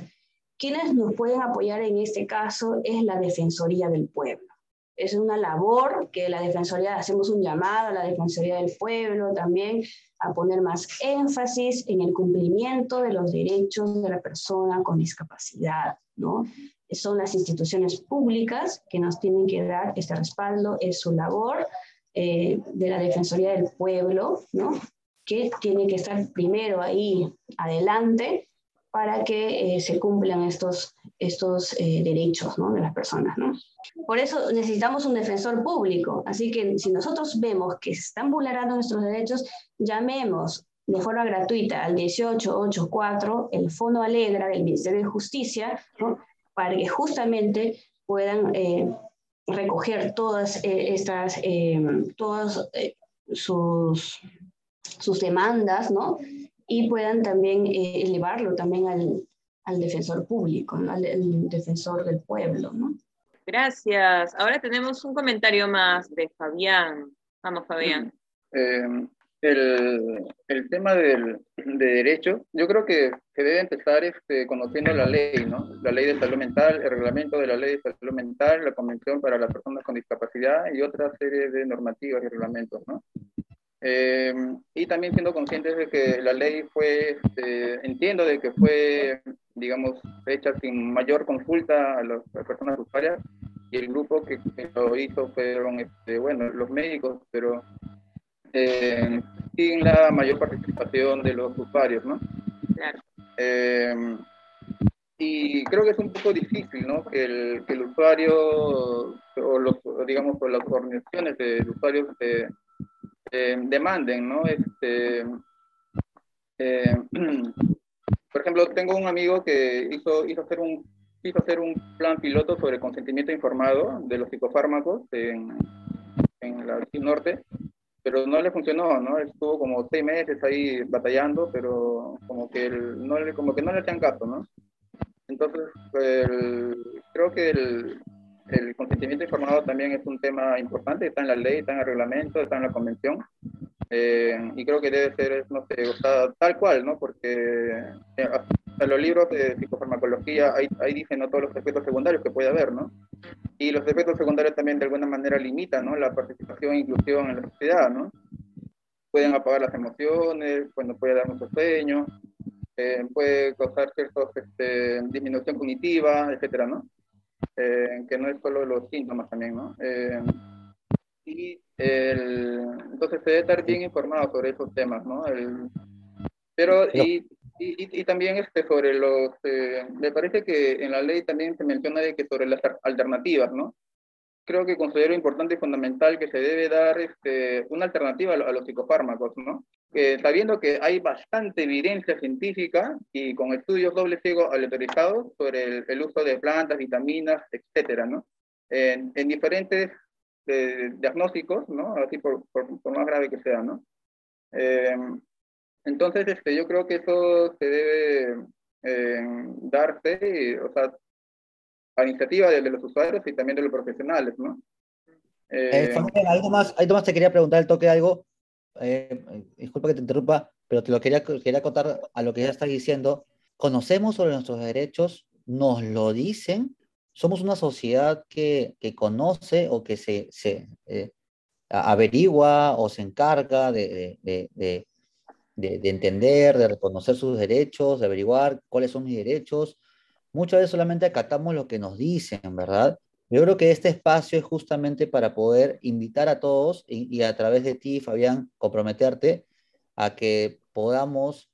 Quienes nos pueden apoyar en este caso es la Defensoría del Pueblo es una labor que la Defensoría, hacemos un llamado a la Defensoría del Pueblo también a poner más énfasis en el cumplimiento de los derechos de la persona con discapacidad, ¿no? Son las instituciones públicas que nos tienen que dar este respaldo, es su labor eh, de la Defensoría del Pueblo, ¿no? Que tiene que estar primero ahí adelante para que eh, se cumplan estos, estos eh, derechos de las personas. ¿no? Por eso necesitamos un defensor público. Así que si nosotros vemos que se están vulnerando nuestros derechos, llamemos de forma gratuita al 1884 el Fondo Alegra del Ministerio de Justicia para que justamente puedan eh, recoger todas estas, todas sus, sus demandas, ¿no? Y puedan también eh, elevarlo también al, al defensor público, al, defensor del pueblo. ¿no? Gracias. Ahora tenemos un comentario más de Fabián. Vamos, Fabián. Eh, el, el, tema del, de derecho, yo creo que se debe empezar este, conociendo la ley, ¿no? La ley de salud mental, el reglamento de la ley de salud mental, la convención para las personas con discapacidad y otra serie de normativas y reglamentos, ¿no? Eh, y también siendo conscientes de que la ley fue, este, entiendo de que fue, digamos, hecha sin mayor consulta a, las personas usuarias y el grupo que, lo hizo fueron, este, bueno, los médicos, pero eh, sin la mayor participación de los usuarios, ¿no? Claro. Eh, y creo que es un poco difícil, ¿no? Que el, que el usuario, o los, digamos, o las organizaciones de usuarios de eh, demanden, ¿no? Este, eh, por ejemplo, tengo un amigo que hizo, hizo, hacer un, hizo hacer un plan piloto sobre consentimiento informado de los psicofármacos en, en la norte, pero no le funcionó, ¿no? Estuvo como seis meses ahí batallando, pero como que, no, le, como que no le hacían caso, ¿no? Entonces, creo que el, el consentimiento informado también es un tema importante, está en la ley, está en el reglamento, está en la convención, eh, y creo que debe ser, no sé, o tal cual, ¿no? Porque en eh, los libros de psicofarmacología ahí, ahí dicen ¿no? todos los efectos secundarios que puede haber, ¿no? Y los efectos secundarios también de alguna manera limitan, ¿no? La participación e inclusión en la sociedad, ¿no? Pueden apagar las emociones, bueno, puede dar mucho sueño, eh, puede causar cierta este, disminución cognitiva, etcétera, ¿no? Eh, que no es solo los síntomas también, ¿no? Eh, y el, entonces se debe estar bien informado sobre esos temas, ¿no? El, pero, y, y, y, también este, sobre los, me parece que en la ley también se menciona de que sobre las alternativas, ¿no? Creo que considero importante y fundamental que se debe dar este, una alternativa a, los psicofármacos, ¿no? sabiendo que hay bastante evidencia científica y con estudios doble ciego aleatorizados sobre el, uso de plantas, vitaminas, etcétera, ¿no? En, en diferentes eh, diagnósticos, ¿no? Así por, por, más grave que sea, ¿no? Eh, entonces, este, yo creo que eso se debe eh, darse, o sea, a iniciativa de, los usuarios y también de los profesionales, ¿no? algo más, algo más te quería preguntar el toque algo eh, disculpa que te interrumpa, pero te lo quería, quería contar a lo que ya estás diciendo. Conocemos sobre nuestros derechos, nos lo dicen, somos una sociedad que, que conoce o que se, se eh, averigua o se encarga de, de, de, de, entender, de reconocer sus derechos, de averiguar cuáles son mis derechos. Muchas veces solamente acatamos lo que nos dicen, ¿verdad? Yo creo que este espacio es justamente para poder invitar a todos y, a través de ti, Fabián, comprometerte a que podamos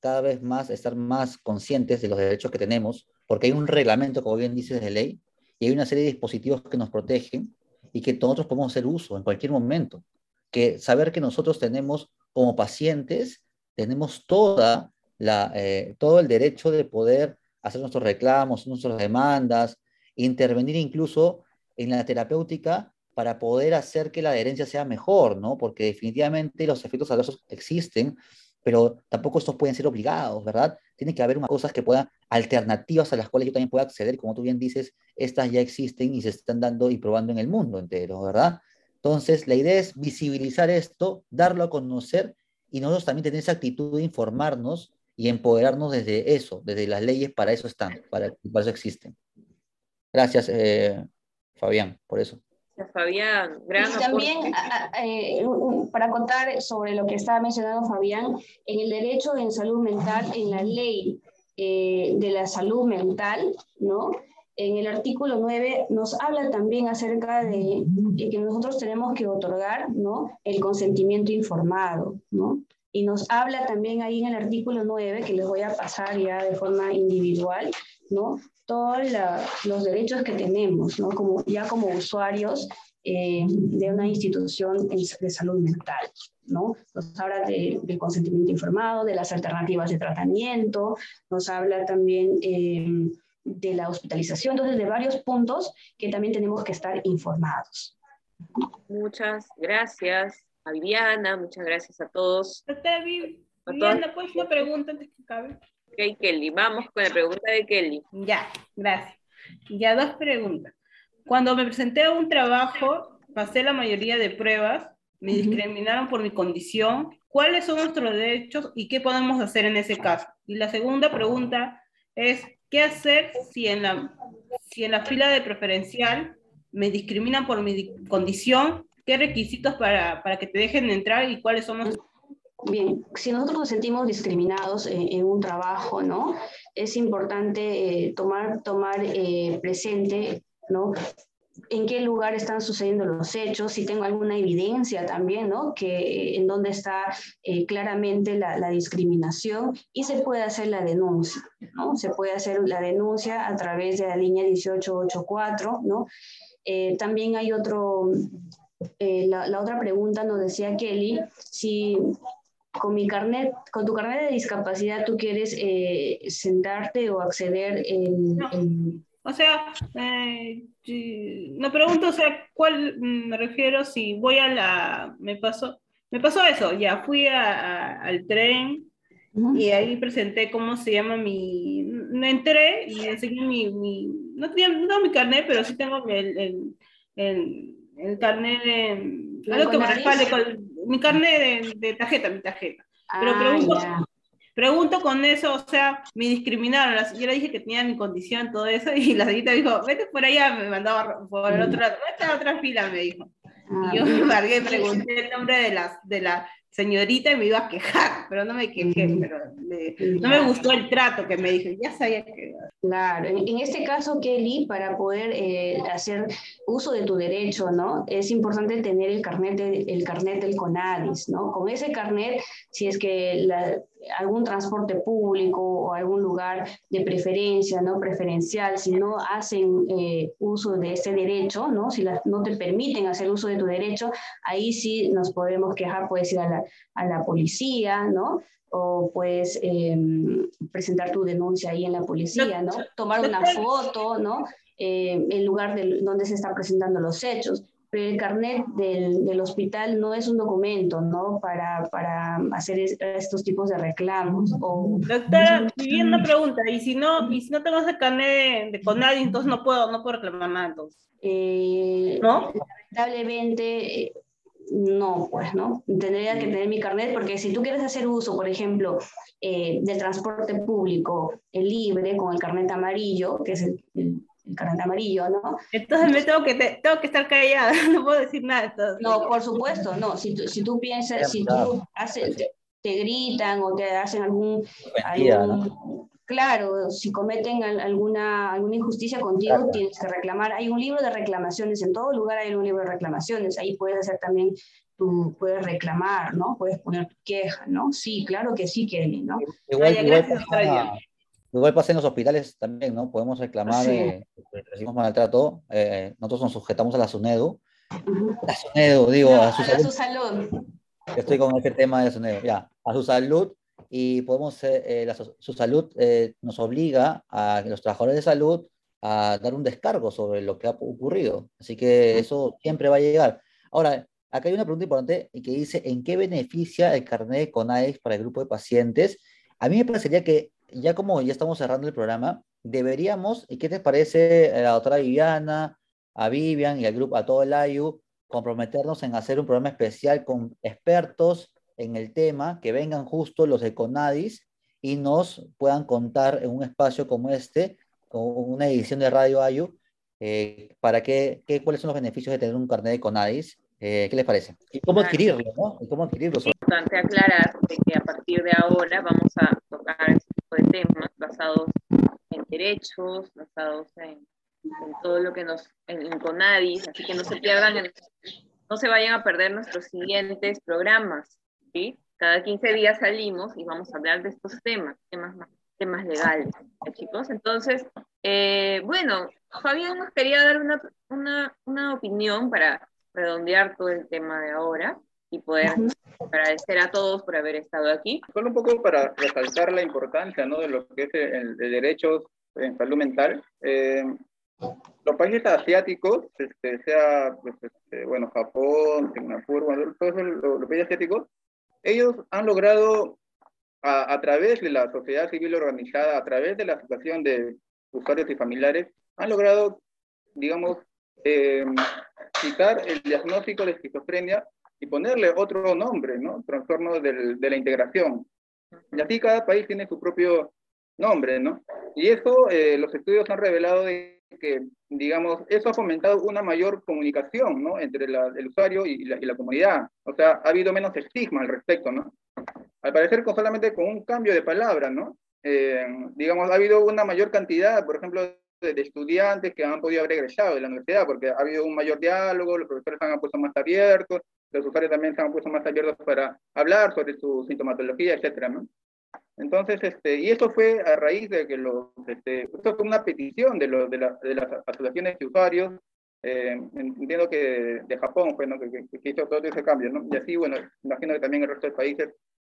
cada vez más estar más conscientes de los derechos que tenemos, porque hay un reglamento, como bien dices, de ley, y hay una serie de dispositivos que nos protegen y que nosotros podemos hacer uso en cualquier momento. Que saber que nosotros tenemos como pacientes, tenemos toda la, eh, todo el derecho de poder hacer nuestros reclamos, nuestras demandas, intervenir incluso en la terapéutica para poder hacer que la adherencia sea mejor, ¿no? Porque definitivamente los efectos adversos existen, pero tampoco estos pueden ser obligados, ¿verdad? Tiene que haber unas cosas que puedan, alternativas a las cuales yo también pueda acceder, como tú bien dices, estas ya existen y se están dando y probando en el mundo entero, ¿verdad? Entonces, la idea es visibilizar esto, darlo a conocer y nosotros también tener esa actitud de informarnos y empoderarnos desde eso, desde las leyes, para eso están, para, para eso existen. Gracias, eh, Fabián, por eso. Gracias, Fabián. Gran y también, eh, para contar sobre lo que estaba mencionando Fabián, en el derecho en salud mental, en la ley eh, de la salud mental, ¿no? En el artículo 9 nos habla también acerca de, de, que nosotros tenemos que otorgar, ¿no? El consentimiento informado, ¿no? Y nos habla también ahí en el artículo 9, que les voy a pasar ya de forma individual, ¿no? todos los derechos que tenemos, ¿no? Como, ya como usuarios eh, de una institución de salud mental, ¿no? Nos habla de, del consentimiento informado, de las alternativas de tratamiento, nos habla también eh, de la hospitalización, entonces de varios puntos que también tenemos que estar informados. Muchas gracias a Viviana, muchas gracias a todos. Viviana, pues una pregunta antes que acabe. Ok, Kelly, vamos con la pregunta de Kelly. Ya, gracias. Ya dos preguntas. Cuando me presenté a un trabajo, pasé la mayoría de pruebas, me discriminaron por mi condición. ¿Cuáles son nuestros derechos y qué podemos hacer en ese caso? Y la segunda pregunta es, ¿qué hacer si en la, si en la fila de preferencial me discriminan por mi condición? ¿Qué requisitos para, para que te dejen entrar y cuáles son los Bien, si nosotros nos sentimos discriminados en, un trabajo, ¿no? Es importante eh, tomar, tomar eh, presente, ¿no? en qué lugar están sucediendo los hechos, si tengo alguna evidencia también, ¿no? Que en dónde está eh, claramente la, la, discriminación y se puede hacer la denuncia, ¿no? Se puede hacer la denuncia a través de la línea 1884, ¿no? también hay otro, la, la, otra pregunta nos decía Kelly, si con mi carnet, con tu carnet de discapacidad, tú quieres eh, sentarte o acceder en... O sea, eh, me pregunto, o sea, ¿cuál me refiero si voy a la... Me pasó, me pasó eso, ya fui a, al tren y ahí presenté cómo se llama mi... Me entré y enseñé mi, mi no tenía no mi carnet, pero sí tengo el, el, el, el carnet de, algo que me respalde con mi carnet de, de tarjeta, mi tarjeta. Pero Ah, pregunto, pregunto con eso, o sea, me discriminaron. La señora dije que tenía mi condición, todo eso, y la señorita dijo, vete por allá, me mandaba por el otro lado, vete a otra fila, me dijo. Ah, Y yo me largué, pregunté el nombre de la, de la señorita y me iba a quejar, pero no me quejé, pero le- no me gustó el trato que me dijo, ya sabía que... Claro, en, este caso, Kelly, para poder eh, hacer uso de tu derecho, ¿no? Es importante tener el carnet, de- el carnet del CONADIS, ¿no? Con ese carnet, si es que la- algún transporte público o algún lugar de preferencia, ¿no? Preferencial, si no hacen eh, uso de ese derecho, ¿no? Si las- no te permiten hacer uso de tu derecho, ahí sí nos podemos quejar, puedes ir a la, a la policía, ¿no? O puedes em, presentar tu denuncia ahí en la policía, ¿no? Tomar una foto, ¿no? Eh, lugar del, donde se están presentando los hechos. Pero el carnet del, del hospital no es un documento, ¿no? Para, para hacer es- estos tipos de reclamos. O, Doctora, Vivian, una pregunta, y si no, y si no tengo ese carnet de, de Conadi, entonces no puedo, no puedo reclamar nada, entonces. eh, ¿No? lamentablemente eh, no, pues, ¿no? Tendría que tener mi carnet porque si tú quieres hacer uso, por ejemplo, eh, del transporte público eh, libre con el carnet amarillo, que es el, el- el carnet amarillo, ¿no? Entonces me tengo que, te- tengo que estar callada, no puedo decir nada. entonces. No, por supuesto, no. Si tú, si tú piensas, si tú haces, te, te gritan o te hacen algún, Mentira, algún- claro, si cometen al- alguna, alguna injusticia contigo, Claro. tienes que reclamar. Hay un libro de reclamaciones, en todo lugar hay un libro de reclamaciones, ahí puedes hacer también, tú puedes reclamar, ¿no? Puedes poner tu queja, ¿no? Sí, claro que sí, Kelly, ¿no? Igual, Vaya, igual gracias, igual pasa en los hospitales también, ¿no? Podemos reclamar, eh, recibimos maltrato, eh, nosotros nos sujetamos a la SUNEDU, la SUNEDU, digo, No, a su a salud, su salud. estoy con ese tema de SUNEDU, ya, a su salud, y podemos, eh, eh, la su, salud eh, nos obliga a los trabajadores de salud a dar un descargo sobre lo que ha ocurrido, así que eso siempre va a llegar. Ahora, acá hay una pregunta importante que dice, ¿en qué beneficia el carnet de CONAEX para el grupo de pacientes? A mí me parecería que ya como ya estamos cerrando el programa, deberíamos, ¿y qué te parece a la doctora Viviana, a Vivian y al grupo, a todo el AYU, comprometernos en hacer un programa especial con expertos en el tema, que vengan justo los de CONADIS y nos puedan contar en un espacio como este, con una edición de Radio AYU, eh, para qué, qué, cuáles son los beneficios de tener un carnet de CONADIS. Eh, ¿Qué les parece? Y cómo Claro. adquirirlo, ¿no? Y cómo adquirirlo. sobre- importante aclarar de que a partir de ahora vamos a tocar este tipo de temas basados en derechos, basados en, en todo lo que nos, en, en CONADIS, así que no se pierdan, en- no se vayan a perder nuestros siguientes programas, ¿sí? Cada 15 días salimos y vamos a hablar de estos temas, temas, temas legales, ¿ya, chicos? Entonces, eh, bueno, Fabián nos quería dar una, una, una opinión para redondear todo el tema de ahora y poder agradecer a todos por haber estado aquí. Solo un poco para resaltar la importancia ¿no? de lo que es el, el derecho en salud mental. Eh, los países asiáticos, este, sea, pues, este, bueno, Japón, Singapur, bueno, todos los, los países asiáticos, ellos han logrado, a, a través de la sociedad civil organizada, a través de la situación de usuarios y familiares, han logrado, digamos, eh, quitar el diagnóstico de esquizofrenia y ponerle otro nombre, ¿no? Trastorno del, de la integración. Y así cada país tiene su propio nombre, ¿no? Y eso, eh, los estudios han revelado de que, digamos, eso ha fomentado una mayor comunicación, ¿no? Entre la, el usuario y la, y la comunidad. O sea, ha habido menos estigma al respecto, ¿no? Al parecer, con solamente con un cambio de palabra, ¿no? Eh, digamos, ha habido una mayor cantidad, por ejemplo, de, estudiantes que han podido haber egresado de la universidad, porque ha habido un mayor diálogo, los profesores se han puesto más abiertos, los usuarios también se han puesto más abiertos para hablar sobre su sintomatología, etcétera, ¿no? Entonces, este, y eso fue a raíz de que los, este, esto fue una petición de, los, de, la, de las asociaciones de usuarios, eh, entiendo que de, Japón fue, ¿no? que, que, que, hizo todo ese cambio, ¿no? Y así, bueno, imagino que también el resto de países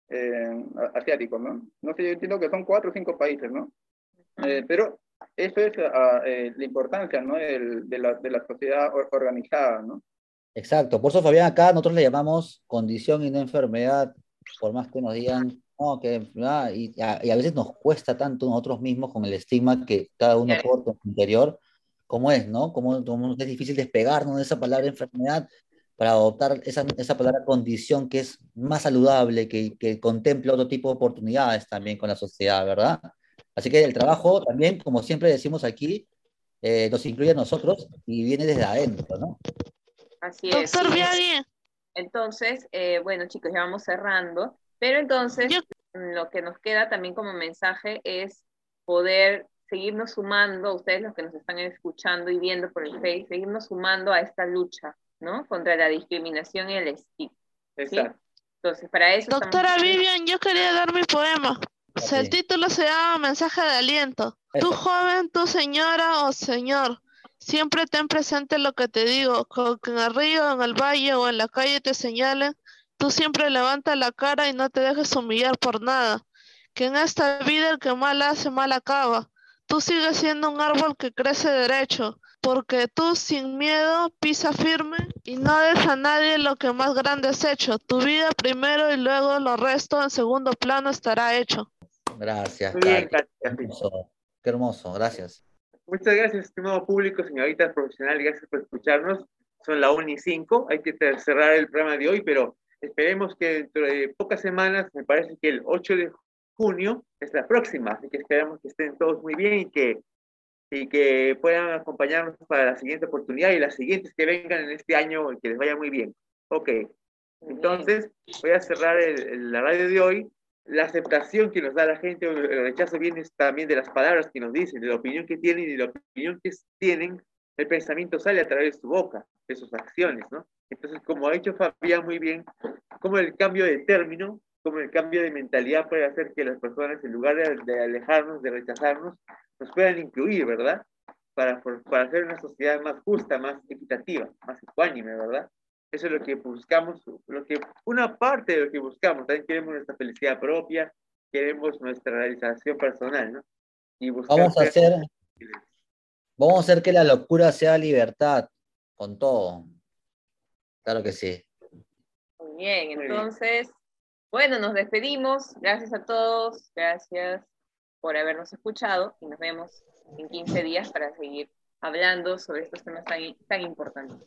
eh, asiáticos, ¿no? No sé, yo entiendo que son cuatro o cinco países, ¿no? Eh, pero eso es uh, eh, la importancia, ¿no? El, de, la, de la sociedad organizada, ¿no? Exacto, por eso Fabián acá nosotros le llamamos condición y no enfermedad, por más que nos digan, no, que, y, a, y, a, veces nos cuesta tanto nosotros mismos con el estigma que cada uno porta en su interior, cómo es, ¿no? Cómo, cómo es difícil despegarnos de esa palabra enfermedad para adoptar esa, esa palabra condición que es más saludable, que, que contempla otro tipo de oportunidades también con la sociedad, ¿verdad? Así que el trabajo también, como siempre decimos aquí, eh, nos incluye a nosotros y viene desde adentro, ¿no? Así es. Doctor sí. Entonces, eh, bueno chicos, ya vamos cerrando, pero entonces Yo- lo que nos queda también como mensaje es poder seguirnos sumando, ustedes los que nos están escuchando y viendo por el Face, seguirnos sumando a esta lucha, ¿no? Contra la discriminación y el estigma. Exacto. Entonces, para eso doctora. Vivian, yo quería dar mi poema. El título se llama Mensaje de aliento. Tú joven, tú señora o señor, siempre ten presente lo que te digo, con que en el río, en el valle o en la calle te señalen, tú siempre levanta la cara y no te dejes humillar por nada, que en esta vida el que mal hace, mal acaba. Tú sigues siendo un árbol que crece derecho, porque tú sin miedo pisa firme y no des a nadie lo que más grande has hecho. Tu vida primero y luego lo resto en segundo plano estará hecho. Gracias, Muy bien. Katy. Qué hermoso, qué hermoso, gracias. Muchas gracias, estimado público, señoritas profesionales, gracias por escucharnos. Son la 1 y 5, hay que cerrar el programa de hoy, pero esperemos que dentro de pocas semanas, me parece que el 8 de junio es la próxima, así que esperamos que estén todos muy bien y que, y que puedan acompañarnos para la siguiente oportunidad y las siguientes que vengan en este año y que les vaya muy bien. Ok, entonces voy a cerrar el- el- la radio de hoy. La aceptación que nos da la gente, o el rechazo viene también de las palabras que nos dicen, de la opinión que tienen y de la opinión que tienen. El pensamiento sale a través de su boca, de sus acciones, ¿no? Entonces, como ha dicho Fabián muy bien, como el cambio de término, como el cambio de mentalidad puede hacer que las personas, en lugar de, alejarnos, de rechazarnos, nos puedan incluir, ¿verdad? Para, para hacer una sociedad más justa, más equitativa, más ecuánime, ¿verdad? Eso es lo que buscamos, lo que, una parte de lo que buscamos. También queremos nuestra felicidad propia, queremos nuestra realización personal, ¿no? Y Vamos a hacer, vamos a hacer que la locura sea libertad, con todo. Claro que sí. Muy bien, Muy bien. entonces, bueno, nos despedimos. Gracias a todos, gracias por habernos escuchado y nos vemos en 15 días para seguir hablando sobre estos temas tan, tan importantes.